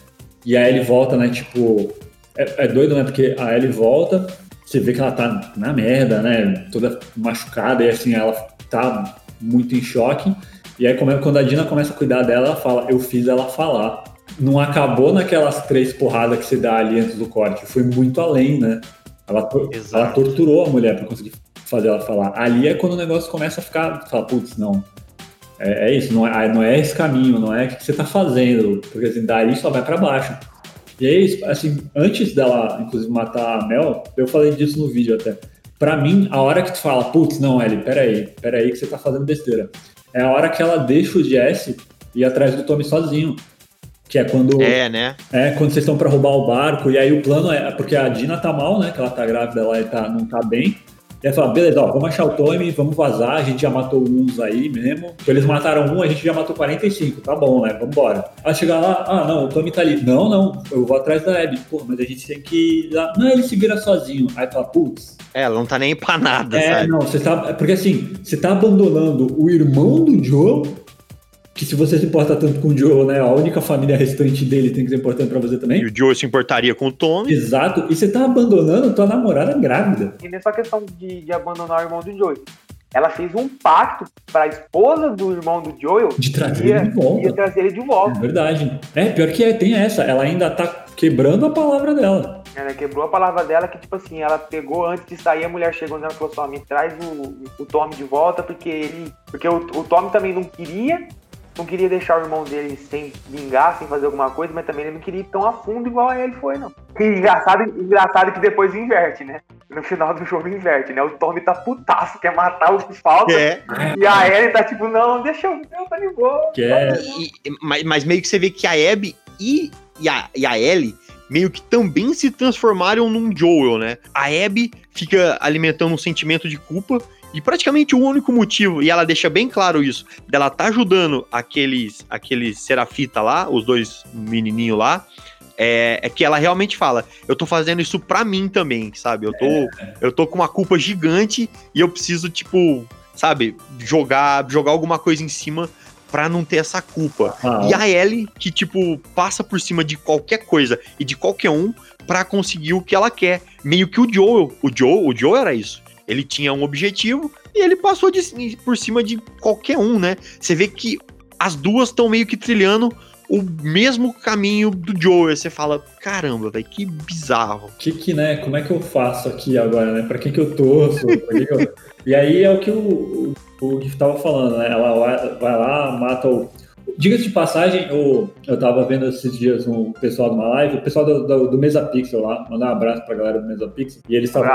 e aí ele volta, né? Tipo. É, é doido, né? Porque a Ellie volta, você vê que ela tá na merda, né? Toda machucada, e assim, ela tá muito em choque. E aí, quando a Dina começa a cuidar dela, ela fala: Eu fiz ela falar. Não acabou naquelas três porradas que se dá ali antes do corte. Foi muito além, né? Ela, Exato. ela torturou a mulher pra conseguir fazer ela falar. Ali é quando o negócio começa a ficar. Fala, putz, não. É, é isso, não é, não é esse caminho, não é o que você tá fazendo. Porque assim, dali só vai pra baixo. E é isso, assim, antes dela, inclusive, matar a Mel, eu falei disso no vídeo até. Pra mim, a hora que tu fala, putz, não, Ellie, peraí, peraí que você tá fazendo besteira. É a hora que ela deixa o Jesse ir atrás do Tommy sozinho. Que é quando, é. É, né? quando vocês estão pra roubar o barco, e aí o plano é. Porque a Dina tá mal, né? Que ela tá grávida lá e tá, não tá bem. E aí fala, beleza, ó, vamos achar o Tommy, vamos vazar, a gente já matou uns aí mesmo. Então eles mataram um, a gente já matou 45, tá bom, né? Vambora. Aí chega lá, ah, não, o Tommy tá ali. Não, não, eu vou atrás da Abby. Pô, mas a gente tem que ir lá. Não, ele se vira sozinho. Aí fala, putz, É, ela não tá nem pra nada, é, sabe? não, você tá. é Porque assim, você tá abandonando o irmão do Joe, que se você se importa tanto com o Joe, né? A única família restante dele tem que ser importante pra você também. E o Joe se importaria com o Tommy. Exato. E você tá abandonando tua namorada grávida. E nessa questão de, de abandonar o irmão do Joel. Ela fez um pacto para a esposa do irmão do Joel De trazer ia, ele de volta. ia trazer ele de É volta. verdade. É, pior que é, tem essa. Ela ainda tá quebrando a palavra dela. Ela quebrou a palavra dela que, tipo assim, ela pegou antes de sair, a mulher chegou nela e falou assim, me traz o, o Tommy de volta, porque ele. Porque o, o Tommy também não queria, não queria deixar o irmão dele sem vingar, sem fazer alguma coisa, mas também ele não queria ir tão a fundo igual a ele foi, não. E engraçado, engraçado que depois inverte, né? No final do jogo inverte, né? O Tommy tá putaço, quer matar o que falta. É. E a Ellie tá tipo, não, deixa eu ver, tá de boa. Que é. E- mas, mas meio que você vê que a Abby e, e, a, e a Ellie meio que também se transformaram num Joel, né? A Abby fica alimentando um sentimento de culpa e praticamente o único motivo, e ela deixa bem claro isso, dela tá ajudando aqueles, aqueles serafita lá, os dois menininhos lá, é, é que ela realmente fala, eu tô fazendo isso pra mim também, sabe? Eu tô, eu tô com uma culpa gigante e eu preciso, tipo, sabe, jogar, jogar alguma coisa em cima pra não ter essa culpa. Ah, E a Ellie, que, tipo, passa por cima de qualquer coisa e de qualquer um pra conseguir o que ela quer. Meio que o Joel. O Joel, o Joel era isso. Ele tinha um objetivo e ele passou de- por cima de qualquer um, né? Você vê que as duas estão meio que trilhando o mesmo caminho do Joel. Você fala, caramba, velho, que bizarro. que que, né? Como é que eu faço aqui agora, né? Pra quem que eu torço? Que eu- E aí é o que o, o, Gif tava falando, né? Ela vai, lá, mata o. Diga-se de passagem, eu, eu tava vendo esses dias um pessoal de uma live, o pessoal do, do, do Mesa Pixel lá, mandar um abraço pra galera do Mesa Pixel, e eles estavam.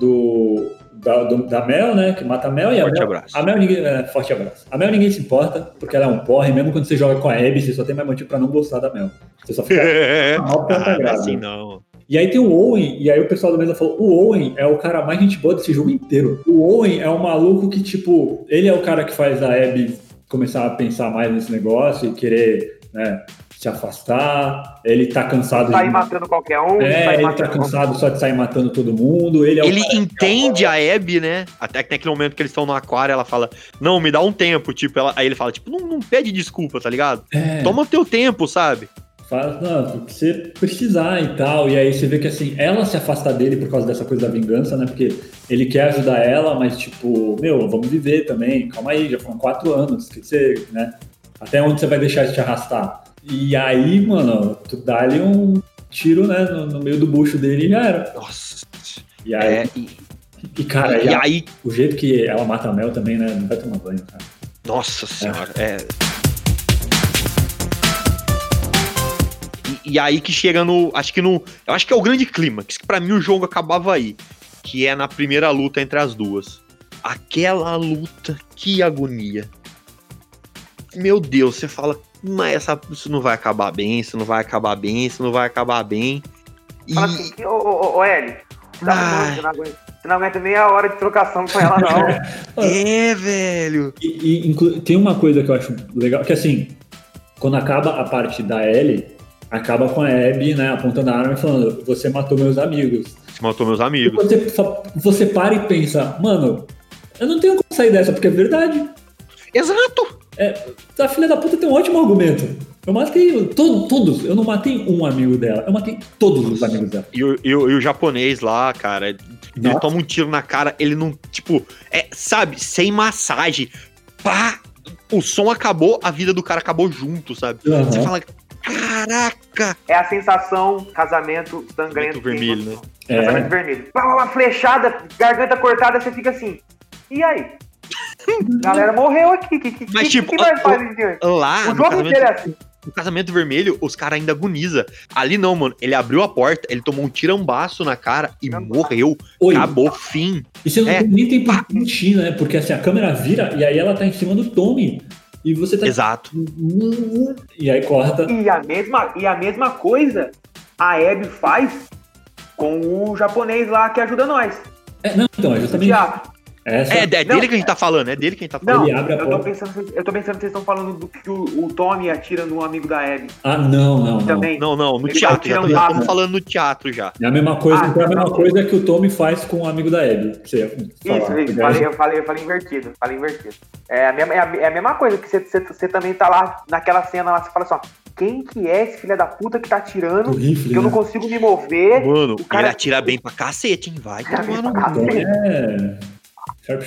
Do, da, do- da Mel, né? Que mata a Mel e a Forte Mel. abraço. A Mel ninguém. é, forte abraço. A Mel ninguém se importa, porque ela é um porre, mesmo quando você joga com a Abby, você só tem mais motivo pra não gostar da Mel. Você só fica mal tá Ah, não é assim não. E aí tem o Owen, e aí o pessoal da mesa falou: o Owen é o cara mais gente boa desse jogo inteiro. O Owen é um maluco que, tipo, ele é o cara que faz a Abby começar a pensar mais nesse negócio e querer, né, se afastar. Ele tá cansado Sair de. matando qualquer um, É, sair ele tá cansado só de sair matando todo mundo. Ele é o Ele entende a Abby, né? Até que naquele momento que eles estão no aquário, ela fala, não, me dá um tempo, tipo, ela, aí ele fala, tipo, não, não pede desculpa, tá ligado? É, Toma teu tempo, sabe? faz, não, o que você precisar e tal. E aí você vê que assim, ela se afasta dele por causa dessa coisa da vingança, né? Porque ele quer ajudar ela, mas tipo, meu, vamos viver também. Calma aí, já foram quatro anos. Que que você, né? Até onde você vai deixar isso te arrastar? E aí, mano, tu dá-lhe um tiro, né, no, no meio do bucho dele e já era. Nossa. E aí, É, e, e cara, e e a- aí, o jeito que ela mata a Mel também, né? Não vai tomar banho, cara. nossa senhora, é. E, e aí que chega no, acho que no, eu acho que é o grande clímax, que pra mim o jogo acabava aí, que é na primeira luta entre as duas. Aquela luta, que agonia. Meu Deus, você fala, mas essa, isso não vai acabar bem, isso não vai acabar bem, isso não vai acabar bem. E, Fala assim, ô, ô, ô, Eli, tá você não aguenta. Você não aguenta meia hora de trocação com ela, não. é, velho. E, e inclu- tem uma coisa que eu acho legal, que assim, quando acaba a parte da Ellie, acaba com a Abby, né, apontando a arma e falando, você matou meus amigos. Você matou meus E amigos. você, você para e pensa, mano, eu não tenho como sair dessa, porque é verdade. Exato. A filha da puta tem um ótimo argumento. Eu matei to- todos, eu não matei um amigo dela, eu matei todos os amigos dela. E o, e o- e o japonês lá, cara, ele Nossa. toma um tiro na cara, ele não, tipo, é, sabe, sem massagem, pá, o som acabou, a vida do cara acabou junto, sabe? Aham. Você fala, caraca! É a sensação casamento sangrento. Vermelho, né? É. Casamento vermelho. Pá, pá, flechada, garganta cortada, você fica assim. E aí? Galera morreu aqui. Que, que, Mas, que, tipo, que nós o- faz em diante? Lá, O no jogo casamento, inteiro é assim. no casamento vermelho, os caras ainda agoniza. Ali não, mano. Ele abriu a porta, ele tomou um tirambaço na cara e morreu. Oi. Acabou, fim. E você não É. tem nem tempo de mentir, né? Porque assim, a câmera vira e aí ela tá em cima do Tommy. E você tá. Exato. E aí corta. E a mesma, e a mesma coisa a Abby faz com o japonês lá que ajuda nós. É, não, então, é justamente. Thiago. Essa, É, é Não, dele que a gente tá falando, é dele que a gente tá falando. Não, Ele abre a eu tô, pensando, eu tô pensando que vocês estão falando do que o, o Tommy atira no amigo da Abby. Ah, não, não, não. Também. Não, não, no Ele teatro. tá Já, tirando já estamos falando no teatro já. É a mesma coisa, Ah, então é a mesma tá. coisa que o Tommy faz com o amigo da Abby. Você ia Isso, falar. isso. Falei, eu, falei, eu falei invertido. Falei invertido. É a mesma, é a, é a mesma coisa que você, você, você também tá lá naquela cena lá, você fala assim, ó, quem que é esse filho da puta que tá atirando? O rifle, Que eu não né? consigo me mover. Mano, o cara- ele atira bem pra cacete, hein? Vai Atira bem tomar no pra cu. cacete. É.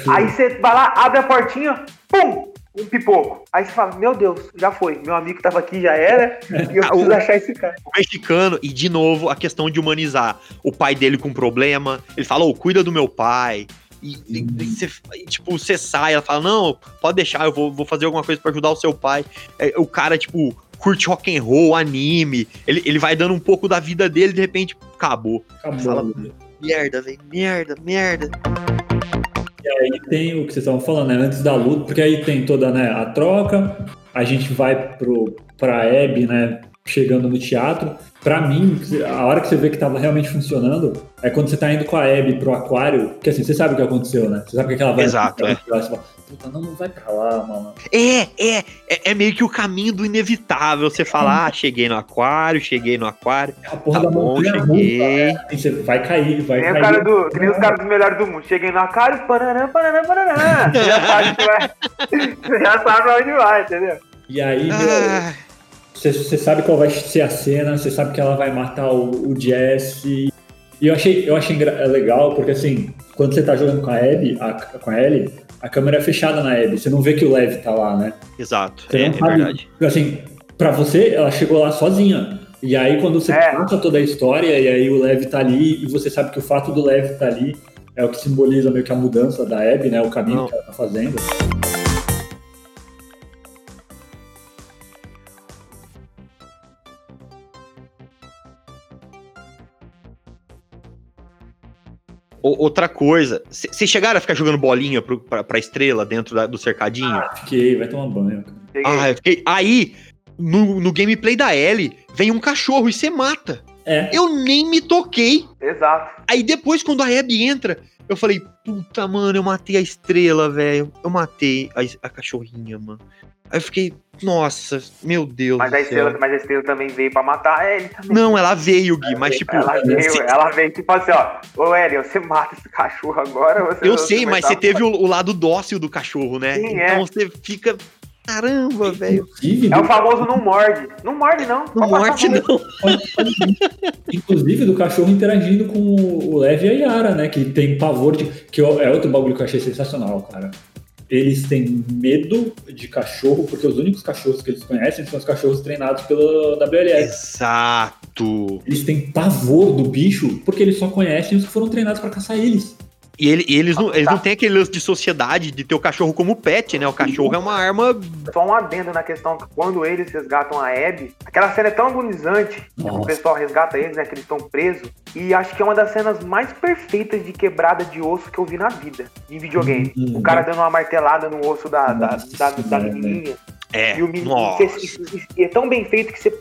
Aí você vai lá, abre a portinha, pum! Um pipoco. Aí você fala, meu Deus, já foi. Meu amigo tava aqui, já era. E eu preciso achar esse cara. O mexicano, e de novo, a questão de humanizar o pai dele com problema. Ele fala, ô, cuida do meu pai. E, e- e cê- e, tipo, você sai, ela fala, não, pode deixar, eu vou, vou fazer alguma coisa pra ajudar o seu pai. É, o cara, tipo, curte rock and roll, anime. Ele, ele vai dando um pouco da vida dele, de repente, acabou. Acabou. Fala- Merda, velho, merda, merda. E aí tem o que vocês estavam falando, né? Antes da luta, porque aí tem toda né, a troca, a gente vai pro, pra Abby, né? Chegando no teatro. Pra mim, a hora que você vê que tava realmente funcionando é quando você tá indo com a Abby pro aquário, porque assim, você sabe o que aconteceu, né? Você sabe que ela vai. Exato, é. Você fala, Puta, não, não vai pra lá, mano. É, é, é, é meio que o caminho do inevitável. Você fala, ah, cheguei no aquário, cheguei no aquário. A porra Tá da bom, cheguei. né? E você vai cair, vai Que nem, cair. o cara do, que nem os caras dos melhores do mundo. Cheguei no aquário, pananã, pananã, pananã. Você já sabe que vai. Você já sabe pra onde vai, entendeu? E aí, meu, Você, você sabe qual vai ser a cena, você sabe que ela vai matar o, o Jesse. E eu achei, eu achei legal, porque assim, quando você tá jogando com a Abby, a, com a Ellie, a câmera é fechada na Abby. Você não vê que o Lev tá lá, né? exato, Você é, é verdade. Porque, Assim, pra você, ela chegou lá sozinha. E aí, quando você É. passa toda a história, e aí o Lev tá ali, e você sabe que o fato do Lev tá ali é o que simboliza meio que a mudança da Abby, né? O caminho Não. que ela tá fazendo. Outra coisa, vocês chegaram a ficar jogando bolinha pro, pra, pra estrela dentro da- do cercadinho? Fiquei, vai tomar banho. cara. Ah, eu fiquei. Aí, no, no gameplay da Ellie, vem um cachorro e você mata. É. Eu nem me toquei. Exato. Aí depois, quando a Abby entra, eu falei, puta, mano, eu matei a estrela, velho. Eu matei a, a cachorrinha, mano. Aí eu fiquei, nossa, meu Deus Mas do a, céu. estrela, mas a estrela também veio pra matar ele também. Não, ela veio, Gui, mas tipo. Ela veio, se- ela veio tipo assim, ó. Ô, Hélio, você mata esse cachorro agora? Você eu sei, mas você teve o, o lado dócil do cachorro, né? Sim, então é. você fica. Caramba, velho. Inclusive, É o famoso não morde. Não morde, não. Não mal. não. Inclusive do cachorro interagindo com o Lev e a Yara, né? Que tem pavor de. Que é outro bagulho que eu achei sensacional, cara. Eles têm medo de cachorro, porque os únicos cachorros que eles conhecem são os cachorros treinados pela WLF. Exato. Eles têm pavor do bicho, porque eles só conhecem os que foram treinados pra caçar eles. E ele- e eles, não, eles não têm aquele lance de sociedade de ter o cachorro como pet, né? O cachorro é uma arma. Só um adendo na questão que quando eles resgatam a Abby, aquela cena é tão agonizante. Nossa. O pessoal resgata eles, né? Que eles estão presos. E acho que é uma das cenas mais perfeitas de quebrada de osso que eu vi na vida, em videogame. Uhum. O cara dando uma martelada no osso da, da, Nossa da, da senhora, menininha. É. E o menino e é tão bem feito que você.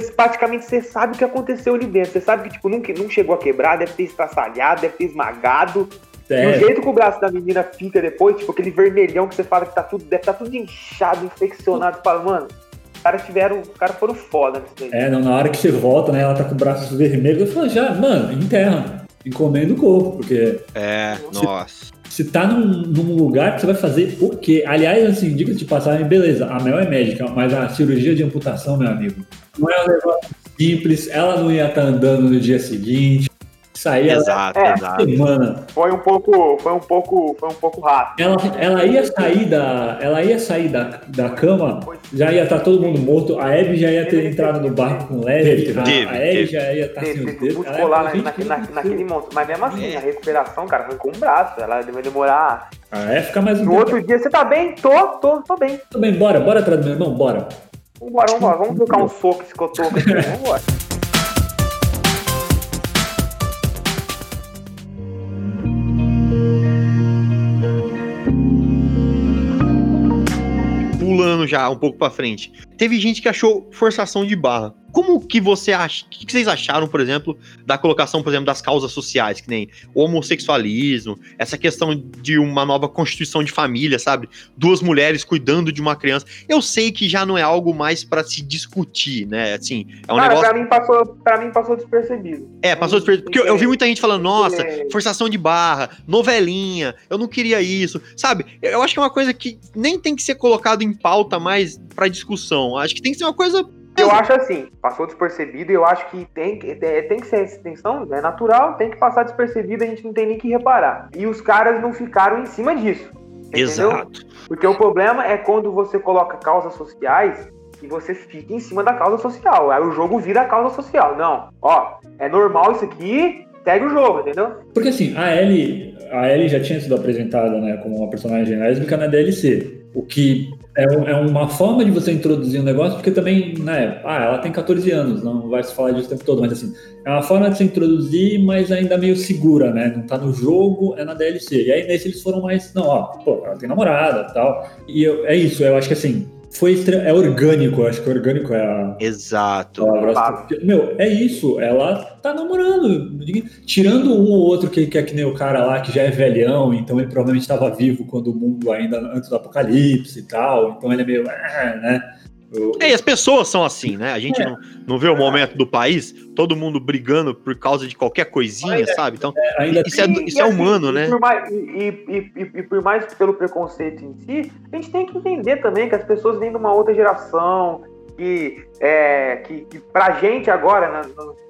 Você- praticamente você sabe o que aconteceu ali dentro. Você sabe que tipo, não, não chegou a quebrar, deve ter estraçalhado, deve ter esmagado. E o É, jeito que o braço da menina fica depois, tipo aquele vermelhão que você fala que tá tudo, deve estar tudo inchado, infeccionado. Você fala, mano, os caras tiveram. Os caras foram foda nisso daí. é, não, na hora que você volta, né? Ela tá com o braço vermelho, eu falo, já, mano, enterra. Encomenda o corpo, porque É, nossa. se tá num, num lugar que você vai fazer o quê? Aliás, assim, diga de passagem, beleza, a Mel é médica, mas a cirurgia de amputação, meu amigo, não é um negócio simples, ela não ia estar andando no dia seguinte. saía Exato, É. exato. semana. Foi um pouco, foi um pouco, foi um pouco rápido. Ela, ela ia sair da. Ela ia sair da, da cama, já ia estar todo mundo morto, a Abby já ia ter entrado no barco com o Leve, a, Teve, a teve. Abby já ia estar sem Teve, lá falar, na- "Gente, naquele, que na- naquele monstro. Mas mesmo assim, É. a recuperação, cara, foi com um braço. Ela vai demorar. Ah, é ficar mais um No tempo. outro dia, você tá bem? Tô, tô, tô bem. Tudo bem, bora, bora atrás do meu irmão, bora. Vambora, vambora. Vamos trocar um soco esse cotoco aqui. Vambora. Pulando já um pouco pra frente. Teve gente que achou forçação de barra. Como que você acha? O que vocês acharam, por exemplo, da colocação, por exemplo, das causas sociais, que nem homossexualismo, essa questão de uma nova constituição de família, sabe? Duas mulheres cuidando de uma criança. Eu sei que já não é algo mais pra se discutir, né? Assim, é um Cara, negócio. pra mim, passou, pra mim passou despercebido. É, passou despercebido. Porque eu, eu vi muita gente falando, nossa, É. forçação de barra, novelinha, eu não queria isso. Sabe? Eu acho que é uma coisa que nem tem que ser colocado em pauta mais pra discussão. Acho que tem que ser uma coisa. Eu acho assim, passou despercebido e eu acho que tem, que- é, tem que ser essa extensão, é natural, tem que passar despercebido, a gente não tem nem que reparar. E os caras não ficaram em cima disso. Entendeu? Exato. Porque o problema é quando você coloca causas sociais e você fica em cima da causa social. Aí o jogo vira a causa social. Não, ó, é normal isso aqui, segue o jogo, entendeu? Porque assim, a Ellie, a Ellie já tinha sido apresentada né, como uma personagem lésbica na DLC. O que é, é uma forma de você introduzir um negócio, porque também, né, ah, ela tem 14 anos, não vai se falar disso o tempo todo, mas assim, é uma forma de se introduzir, mas ainda meio segura, né? Não tá no jogo, é na DLC. E aí nesse eles foram mais, não, ó, pô, ela tem namorada tal. E eu- é isso, eu acho que assim, foi é orgânico, eu acho que orgânico é a, Exato. palavra. Claro. Meu, é isso. Ela tá namorando. Tirando um ou outro que, que é que nem o cara lá, que já é velhão, então ele provavelmente estava vivo quando o mundo ainda antes do apocalipse e tal. Então ele é meio. ah, né? O- É, e as pessoas são assim, né? A gente não, não vê o momento do país, todo mundo brigando por causa de qualquer coisinha, sabe? Então, ainda isso é, E- isso e é assim, humano, e né? Por mais, e, e- e- e por mais pelo preconceito em si, a gente tem que entender também que as pessoas vêm de uma outra geração, que, é, que, que pra gente agora, né,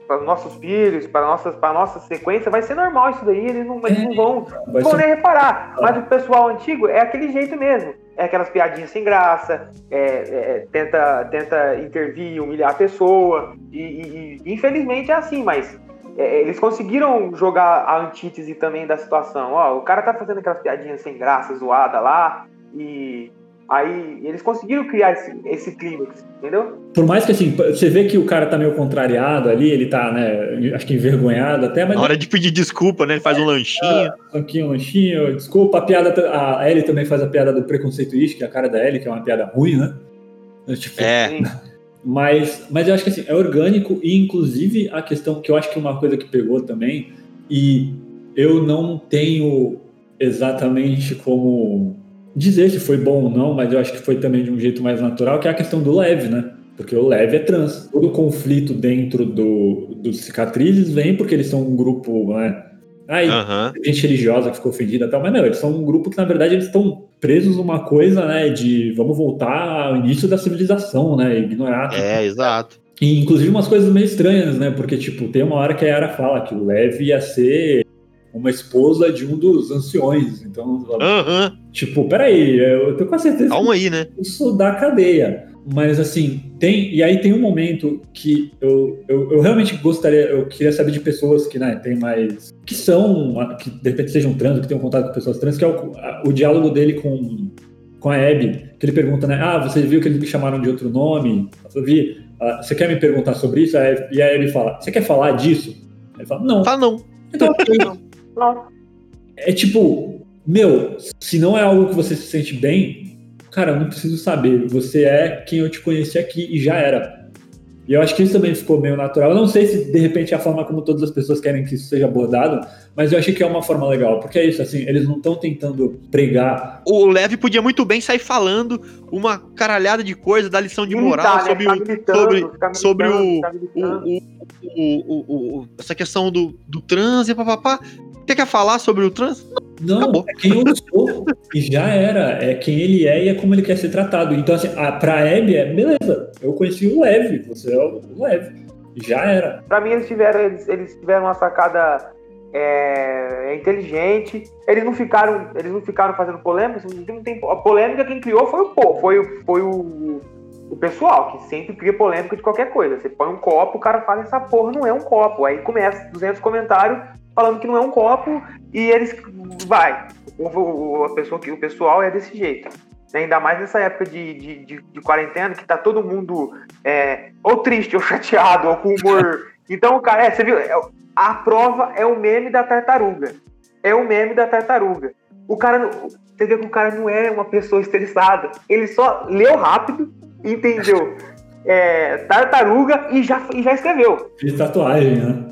para os nossos filhos, para nossas, para nossa sequência, vai ser normal isso daí, eles não, eles não vão, vai não vão ser- nem reparar. Mas o pessoal antigo é aquele jeito mesmo. É aquelas piadinhas sem graça, é, é, tenta, tenta intervir, humilhar a pessoa. E, e- e, infelizmente é assim, mas é, eles conseguiram jogar a antítese também da situação. Ó, o cara tá fazendo aquelas piadinhas sem graça, zoada lá, e aí eles conseguiram criar esse, esse clímax, entendeu? Por mais que assim, você vê que o cara tá meio contrariado ali, ele tá, né, acho que envergonhado até, mas Na hora de pedir desculpa, né? Ele faz um lanchinho. Tanquinho, lanchinho, desculpa, a piada. A Ellie também faz a piada do preconceito isque, que é a cara da Ellie, que é uma piada ruim, né? Tipo, É. Mas, mas eu acho que assim, é orgânico e inclusive a questão que eu acho que uma coisa que pegou também, e eu não tenho exatamente como dizer se foi bom ou não, mas eu acho que foi também de um jeito mais natural, que é a questão do leve, né? Porque o leve é trans. Todo conflito dentro do, dos cicatrizes vem porque eles são um grupo, né? Aí, Aham. gente religiosa que ficou ofendida e tal, mas não, eles são um grupo que na verdade eles estão presos numa coisa, né, de vamos voltar ao início da civilização, né, ignorar. É, exato. E inclusive umas coisas meio estranhas, né, porque tipo, tem uma hora que a Yara fala que o Levi ia ser uma esposa de um dos anciões, então, Aham. tipo, peraí, eu tenho quase certeza Calma aí, né? isso da cadeia. Mas assim, tem. E aí tem um momento que eu, eu, eu realmente gostaria, eu queria saber de pessoas que, né, tem mais. que são, que de repente sejam trans, que tenham contato com pessoas trans, que é o, a- o diálogo dele com, com a Abby, que ele pergunta, né? Ah, você viu que eles me chamaram de outro nome? Eu vi, "Ah, você quer me perguntar sobre isso? E aí ele fala, você quer falar disso? Ele fala, não. Fala não. Então, ok. É tipo, meu, se não é algo que você se sente bem, cara, eu não preciso saber. Você é quem eu te conheci aqui e já era. E eu acho que isso também ficou meio natural. Eu não sei se de repente é a forma como todas as pessoas querem que isso seja abordado, mas eu achei que é uma forma legal. Porque é isso, assim, eles não estão tentando pregar. O Leve podia muito bem sair falando uma caralhada de coisa da lição de moral sobre, o, sobre, ficar sobre militando, o, ficar o, militando. o, o, o- o- essa questão do, do trans e papapá. Você quer falar sobre o trans? Não, Acabou. é quem eu sou. e já era. É quem ele é e é como ele quer ser tratado. Então, assim, a, pra Abby é, beleza, eu conheci o Leve, você é o Leve. Já era. Pra mim, eles tiveram, eles, eles tiveram uma sacada é, é inteligente. Eles não ficaram, eles não ficaram fazendo polêmica. Não tem, a polêmica quem criou foi o povo, foi, foi o, o pessoal que sempre cria polêmica de qualquer coisa. Você põe um copo, o cara fala essa porra não é um copo. Aí começa 200 comentários falando que não é um copo e eles vai. O, a pessoa que o pessoal é desse jeito. Ainda mais nessa época de, de, de, de quarentena, que tá todo mundo é, ou triste, ou chateado, ou com humor. Então, cara, é, você viu? A prova é o meme da tartaruga. É o meme da tartaruga. O cara, você vê que o cara não é uma pessoa estressada. Ele só leu rápido, entendeu? É, tartaruga e já, e já escreveu. Fiz tatuagem, né?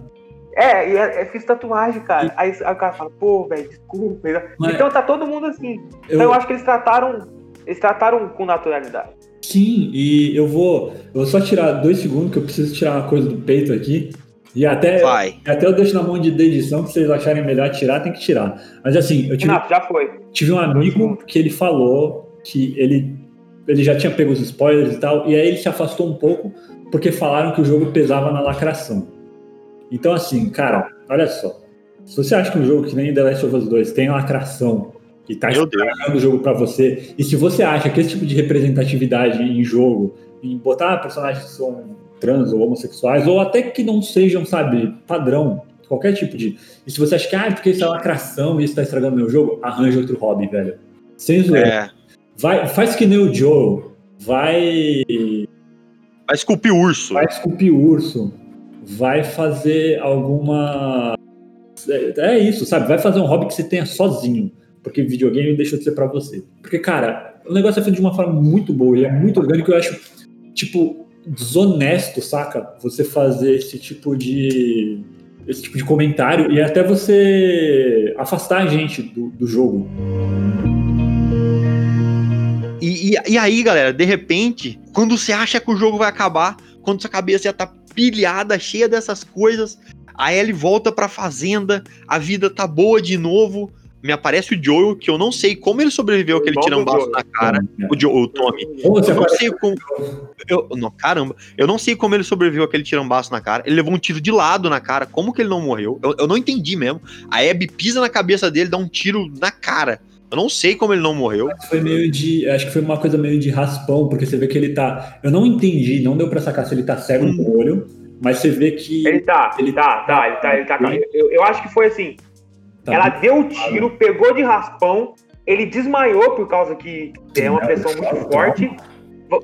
É, é, é, fiz tatuagem, cara. Aí, aí o cara fala, pô, velho, desculpa. Mas então tá todo mundo assim. Eu... Então eu acho que eles trataram. Eles trataram com naturalidade. Sim, e eu vou. Eu vou só tirar dois segundos, que eu preciso tirar uma coisa do peito aqui. E até, Vai. até eu deixo na mão de edição, se vocês acharem melhor tirar, tem que tirar. Mas assim, eu tive, Não, já foi. tive um amigo que ele falou que ele, ele já tinha pego os spoilers e tal, e aí ele se afastou um pouco porque falaram que o jogo pesava na lacração. Então, assim, cara, olha só. Se você acha que um jogo que nem The Last of Us 2 tem lacração e tá estragando o jogo para você, e se você acha que esse tipo de representatividade em jogo, em botar personagens que são trans ou homossexuais, ou até que não sejam, sabe, padrão, qualquer tipo de. E se você acha que, ah, porque isso é lacração e isso tá estragando meu jogo, arranja outro hobby, velho. Sem zoeira. É. Vai, faz que nem o Joe. Vai. Vai esculpir urso. Vai esculpir urso. Vai fazer alguma. É, é isso, sabe? Vai fazer um hobby que você tenha sozinho. Porque videogame deixa de ser pra você. Porque, cara, o negócio é feito de uma forma muito boa e é muito orgânico. Eu acho, tipo, desonesto, saca? Você fazer esse tipo de esse tipo de comentário e até você afastar a gente do, do jogo. E, e, e, aí, galera, de repente, quando você acha que o jogo vai acabar, quando sua cabeça já tá pilhada, cheia dessas coisas, a Ellie volta pra fazenda, a vida tá boa de novo, me aparece o Joel, que eu não sei como ele sobreviveu aquele tirambaço na cara. O, Joel, o Tommy. Eu não sei como. Eu, não, caramba, eu não sei como ele sobreviveu aquele tirambaço na cara. Ele levou um tiro de lado na cara. Como que ele não morreu? Eu, eu não entendi mesmo. A Abby pisa na cabeça dele, dá um tiro na cara. Eu não sei como ele não morreu. Foi meio de. Acho que foi uma coisa meio de raspão, porque você vê que ele tá. Eu não entendi, não deu pra sacar se ele tá cego hum. no olho, mas você vê que. Ele tá, ele tá, tá, ele tá, ele tá. Eu, eu acho que foi assim. Tá ela deu o tiro, pegou de raspão, ele desmaiou por causa que Sim, é uma pressão muito forte.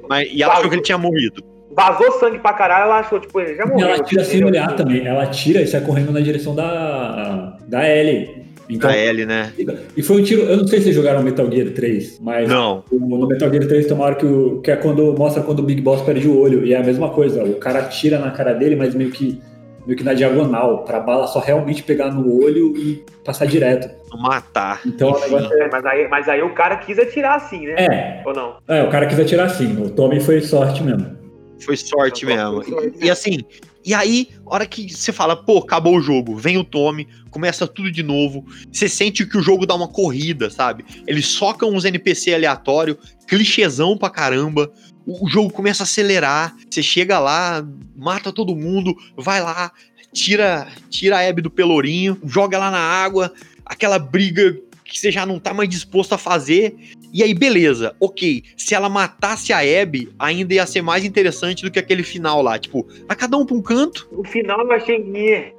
Mas, e ela achou que ele tinha morrido. Vazou sangue pra caralho, ela achou, tipo, ele já morreu. Ela tira sem olhar também. Ela tira e sai correndo na direção da, da Ellie. Então, da Ellie, né? E foi um tiro. Eu não sei se vocês jogaram Metal Gear 3, mas não. no Metal Gear 3 tem uma hora que, o, que é quando mostra quando o Big Boss perde o olho. E é a mesma coisa. O cara tira na cara dele, mas meio que meio que na diagonal, pra bala só realmente pegar no olho e passar direto. Matar. Então o negócio é, mas aí, mas aí o cara quis atirar assim, né? É. Ou não? É, o cara quis atirar assim. O Tommy foi sorte mesmo. Foi sorte mesmo. Foi sorte. E, e, assim, e aí, hora que você fala, pô, acabou o jogo, vem o Tommy, começa tudo de novo, você sente que o jogo dá uma corrida, sabe? Eles socam uns NPC aleatório, clichêzão pra caramba, o jogo começa a acelerar, você chega lá, mata todo mundo, vai lá, tira, tira a Abby do pelourinho, joga lá na água, aquela briga que você já não tá mais disposto a fazer. E aí, beleza, ok. Se ela matasse a Abby, ainda ia ser mais interessante do que aquele final lá. Tipo, a cada um pra um canto. O final eu achei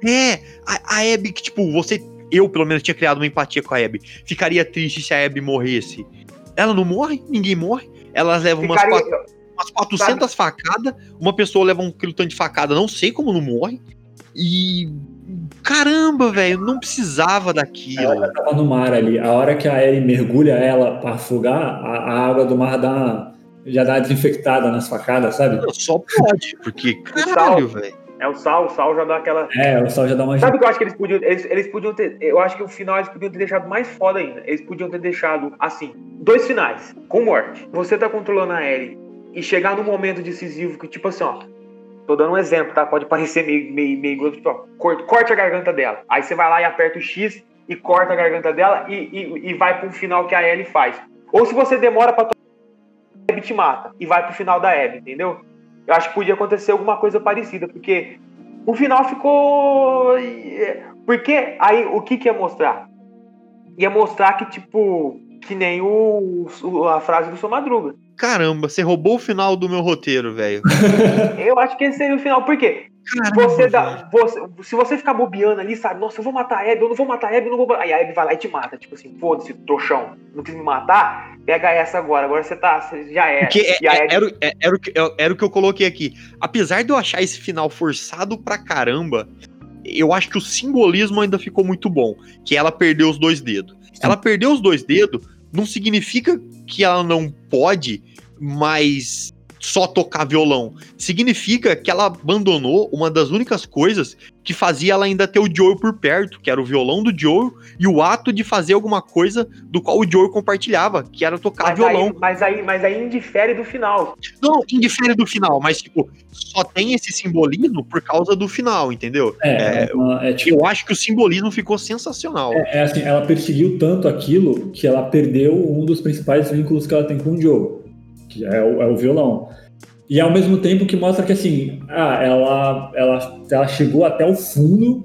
É, a, a Abby que, tipo, você. Eu, pelo menos, tinha criado uma empatia com a Abby. Ficaria triste se a Abby morresse. Ela não morre, ninguém morre. Elas levam Ficaria... umas quatro umas 400 facadas, uma pessoa leva um quilo tanto de facada, não sei como não morre. E. Caramba, velho, não precisava daquilo. Ela tava no mar ali. A hora que a Ellie mergulha ela pra afogar, a, a água do mar dá, já dá desinfectada nas facadas, sabe? Só pode, porque caralho, velho. É o sal, o sal já dá aquela. É, o sal já dá uma. Sabe o que eu acho que eles podiam. Eles, eles podiam ter. Eu acho que o final eles podiam ter deixado mais foda ainda. Eles podiam ter deixado, assim, dois finais, com morte. Você tá controlando a Ellie e chegar no momento decisivo que, tipo assim, ó, tô dando um exemplo, tá? Pode parecer meio, meio, meio tipo, ó, corte, a garganta dela. Aí você vai lá e aperta o X e corta a garganta dela e, e, e vai pro final que a Ellie faz. Ou se você demora pra a Abby te mata e vai pro final da Abby, entendeu? Eu acho que podia acontecer alguma coisa parecida, porque o final ficou. Porque aí o que, que ia mostrar? Ia mostrar que, tipo, que nem o- a frase do seu Madruga. Caramba, você roubou o final do meu roteiro, velho. Eu acho que esse seria o final. Por quê? Caramba, Você dá, você, se você ficar bobeando ali, sabe? Nossa, eu vou matar a Abby, eu não vou matar a Abby, eu não vou matar. Aí a Abby vai lá e te mata. Tipo assim, foda-se, trouxão. Não quis me matar? Pega essa agora. Agora você tá. Você já é. Porque é- Abby- era, o- é- era, o que, é- era o que eu coloquei aqui. Apesar de eu achar esse final forçado pra caramba, eu acho que o simbolismo ainda ficou muito bom. Que ela perdeu os dois dedos. Ela perdeu os dois dedos, não significa que ela não pode mais só tocar violão. Significa que ela abandonou uma das únicas coisas que fazia ela ainda ter o Joel por perto, que era o violão do Joel e o ato de fazer alguma coisa do qual o Joel compartilhava, que era tocar mas, violão. aí, mas, aí, mas aí indifere do final. Não, indifere do final, mas, tipo, só tem esse simbolismo por causa do final, entendeu? É, é, uma- é tipo, Eu acho que o simbolismo ficou sensacional. é assim, ela perseguiu tanto aquilo que ela perdeu um dos principais vínculos que ela tem com o Joe, que é o, é o violão. E ao mesmo tempo que mostra que assim, ah, ela, ela, ela chegou até o fundo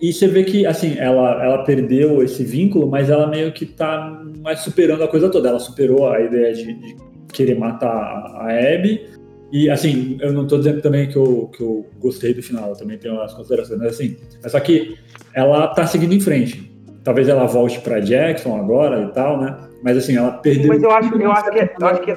e você vê que assim, ela, ela perdeu esse vínculo, mas ela meio que tá mais superando a coisa toda. Ela superou a ideia de, de querer matar a Abby. E assim, eu não tô dizendo também que eu, que eu gostei do final, eu também tenho as considerações, mas assim, mas só que ela tá seguindo em frente. Talvez ela volte pra Jackson agora e tal, né? Mas assim, ela perdeu. Mas eu acho, eu acho que, eu acho que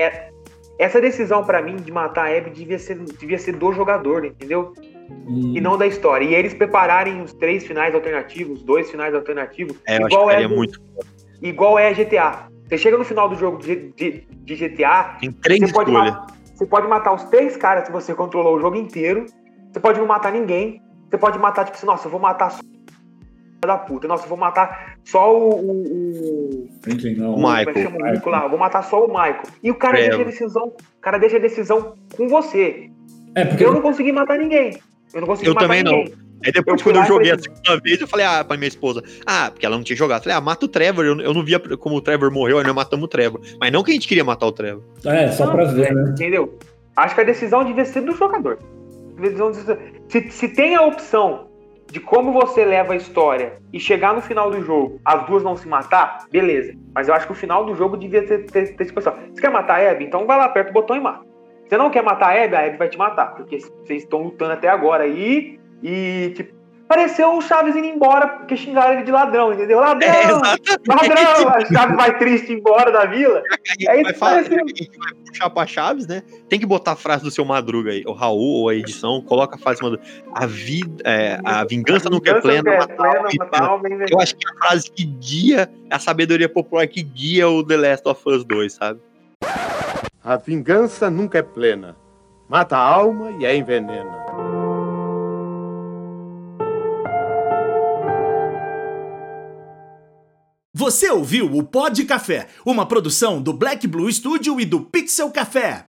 é- essa decisão pra mim de matar a Abby devia ser, devia ser do jogador, entendeu? Hum, E não da história. E eles prepararem os três finais alternativos, os dois finais alternativos, É, igual é, muito. igual é GTA. Você chega no final do jogo de, de- de GTA, Tem três você pode, escolhas. ma- você pode matar os três caras que você controlou o jogo inteiro. Você pode não matar ninguém. Você pode matar, tipo assim, nossa, eu vou matar da puta. Nossa, eu vou matar só o. o, não. O como é Michael. que chama o Michael lá? Eu vou matar só o Michael. E o cara É. deixa a decisão. O cara deixa a decisão com você. É, porque Eu não consegui matar ninguém. Eu não consegui Eu matar também não. ninguém. Aí depois, Eu fui quando eu joguei a segunda vez, eu falei, ah, pra minha esposa, ah, porque ela não tinha jogado. Eu falei, ah, mata o Trevor. Eu, eu não via como o Trevor morreu, aí nós matamos o Trevor. Mas não que a gente queria matar o Trevor. É, só Não, pra ver, né? Entendeu? Acho que a decisão devia ser do jogador. Se, se tem a opção de como você leva a história e chegar no final do jogo, as duas não se matar, beleza. Mas eu acho que o final do jogo devia ter, ter, ter esse pessoal. Você quer matar a Abby? Então vai lá, aperta o botão e mata. Você não quer matar a Abby? A Abby vai te matar. Porque vocês estão lutando até agora aí e, tipo, pareceu o Chaves indo embora porque xingaram ele de ladrão, entendeu? Ladrão! É, ladrão! A Chaves vai triste embora da vila. É isso vai falar- pareceu. a gente vai puxar pra Chaves, né? Tem que botar a frase do seu Madruga aí, o Raul ou a edição, coloca a frase Madruga. A vida, é, a vingança nunca é plena, é plena. a alma é. Eu acho que é a frase que guia, a sabedoria popular que guia o The Last of Us 2, sabe? A vingança nunca é plena. Mata a alma e a envenena. Você ouviu o Pod Café, uma produção do Black Blue Studio e do Pixel Café.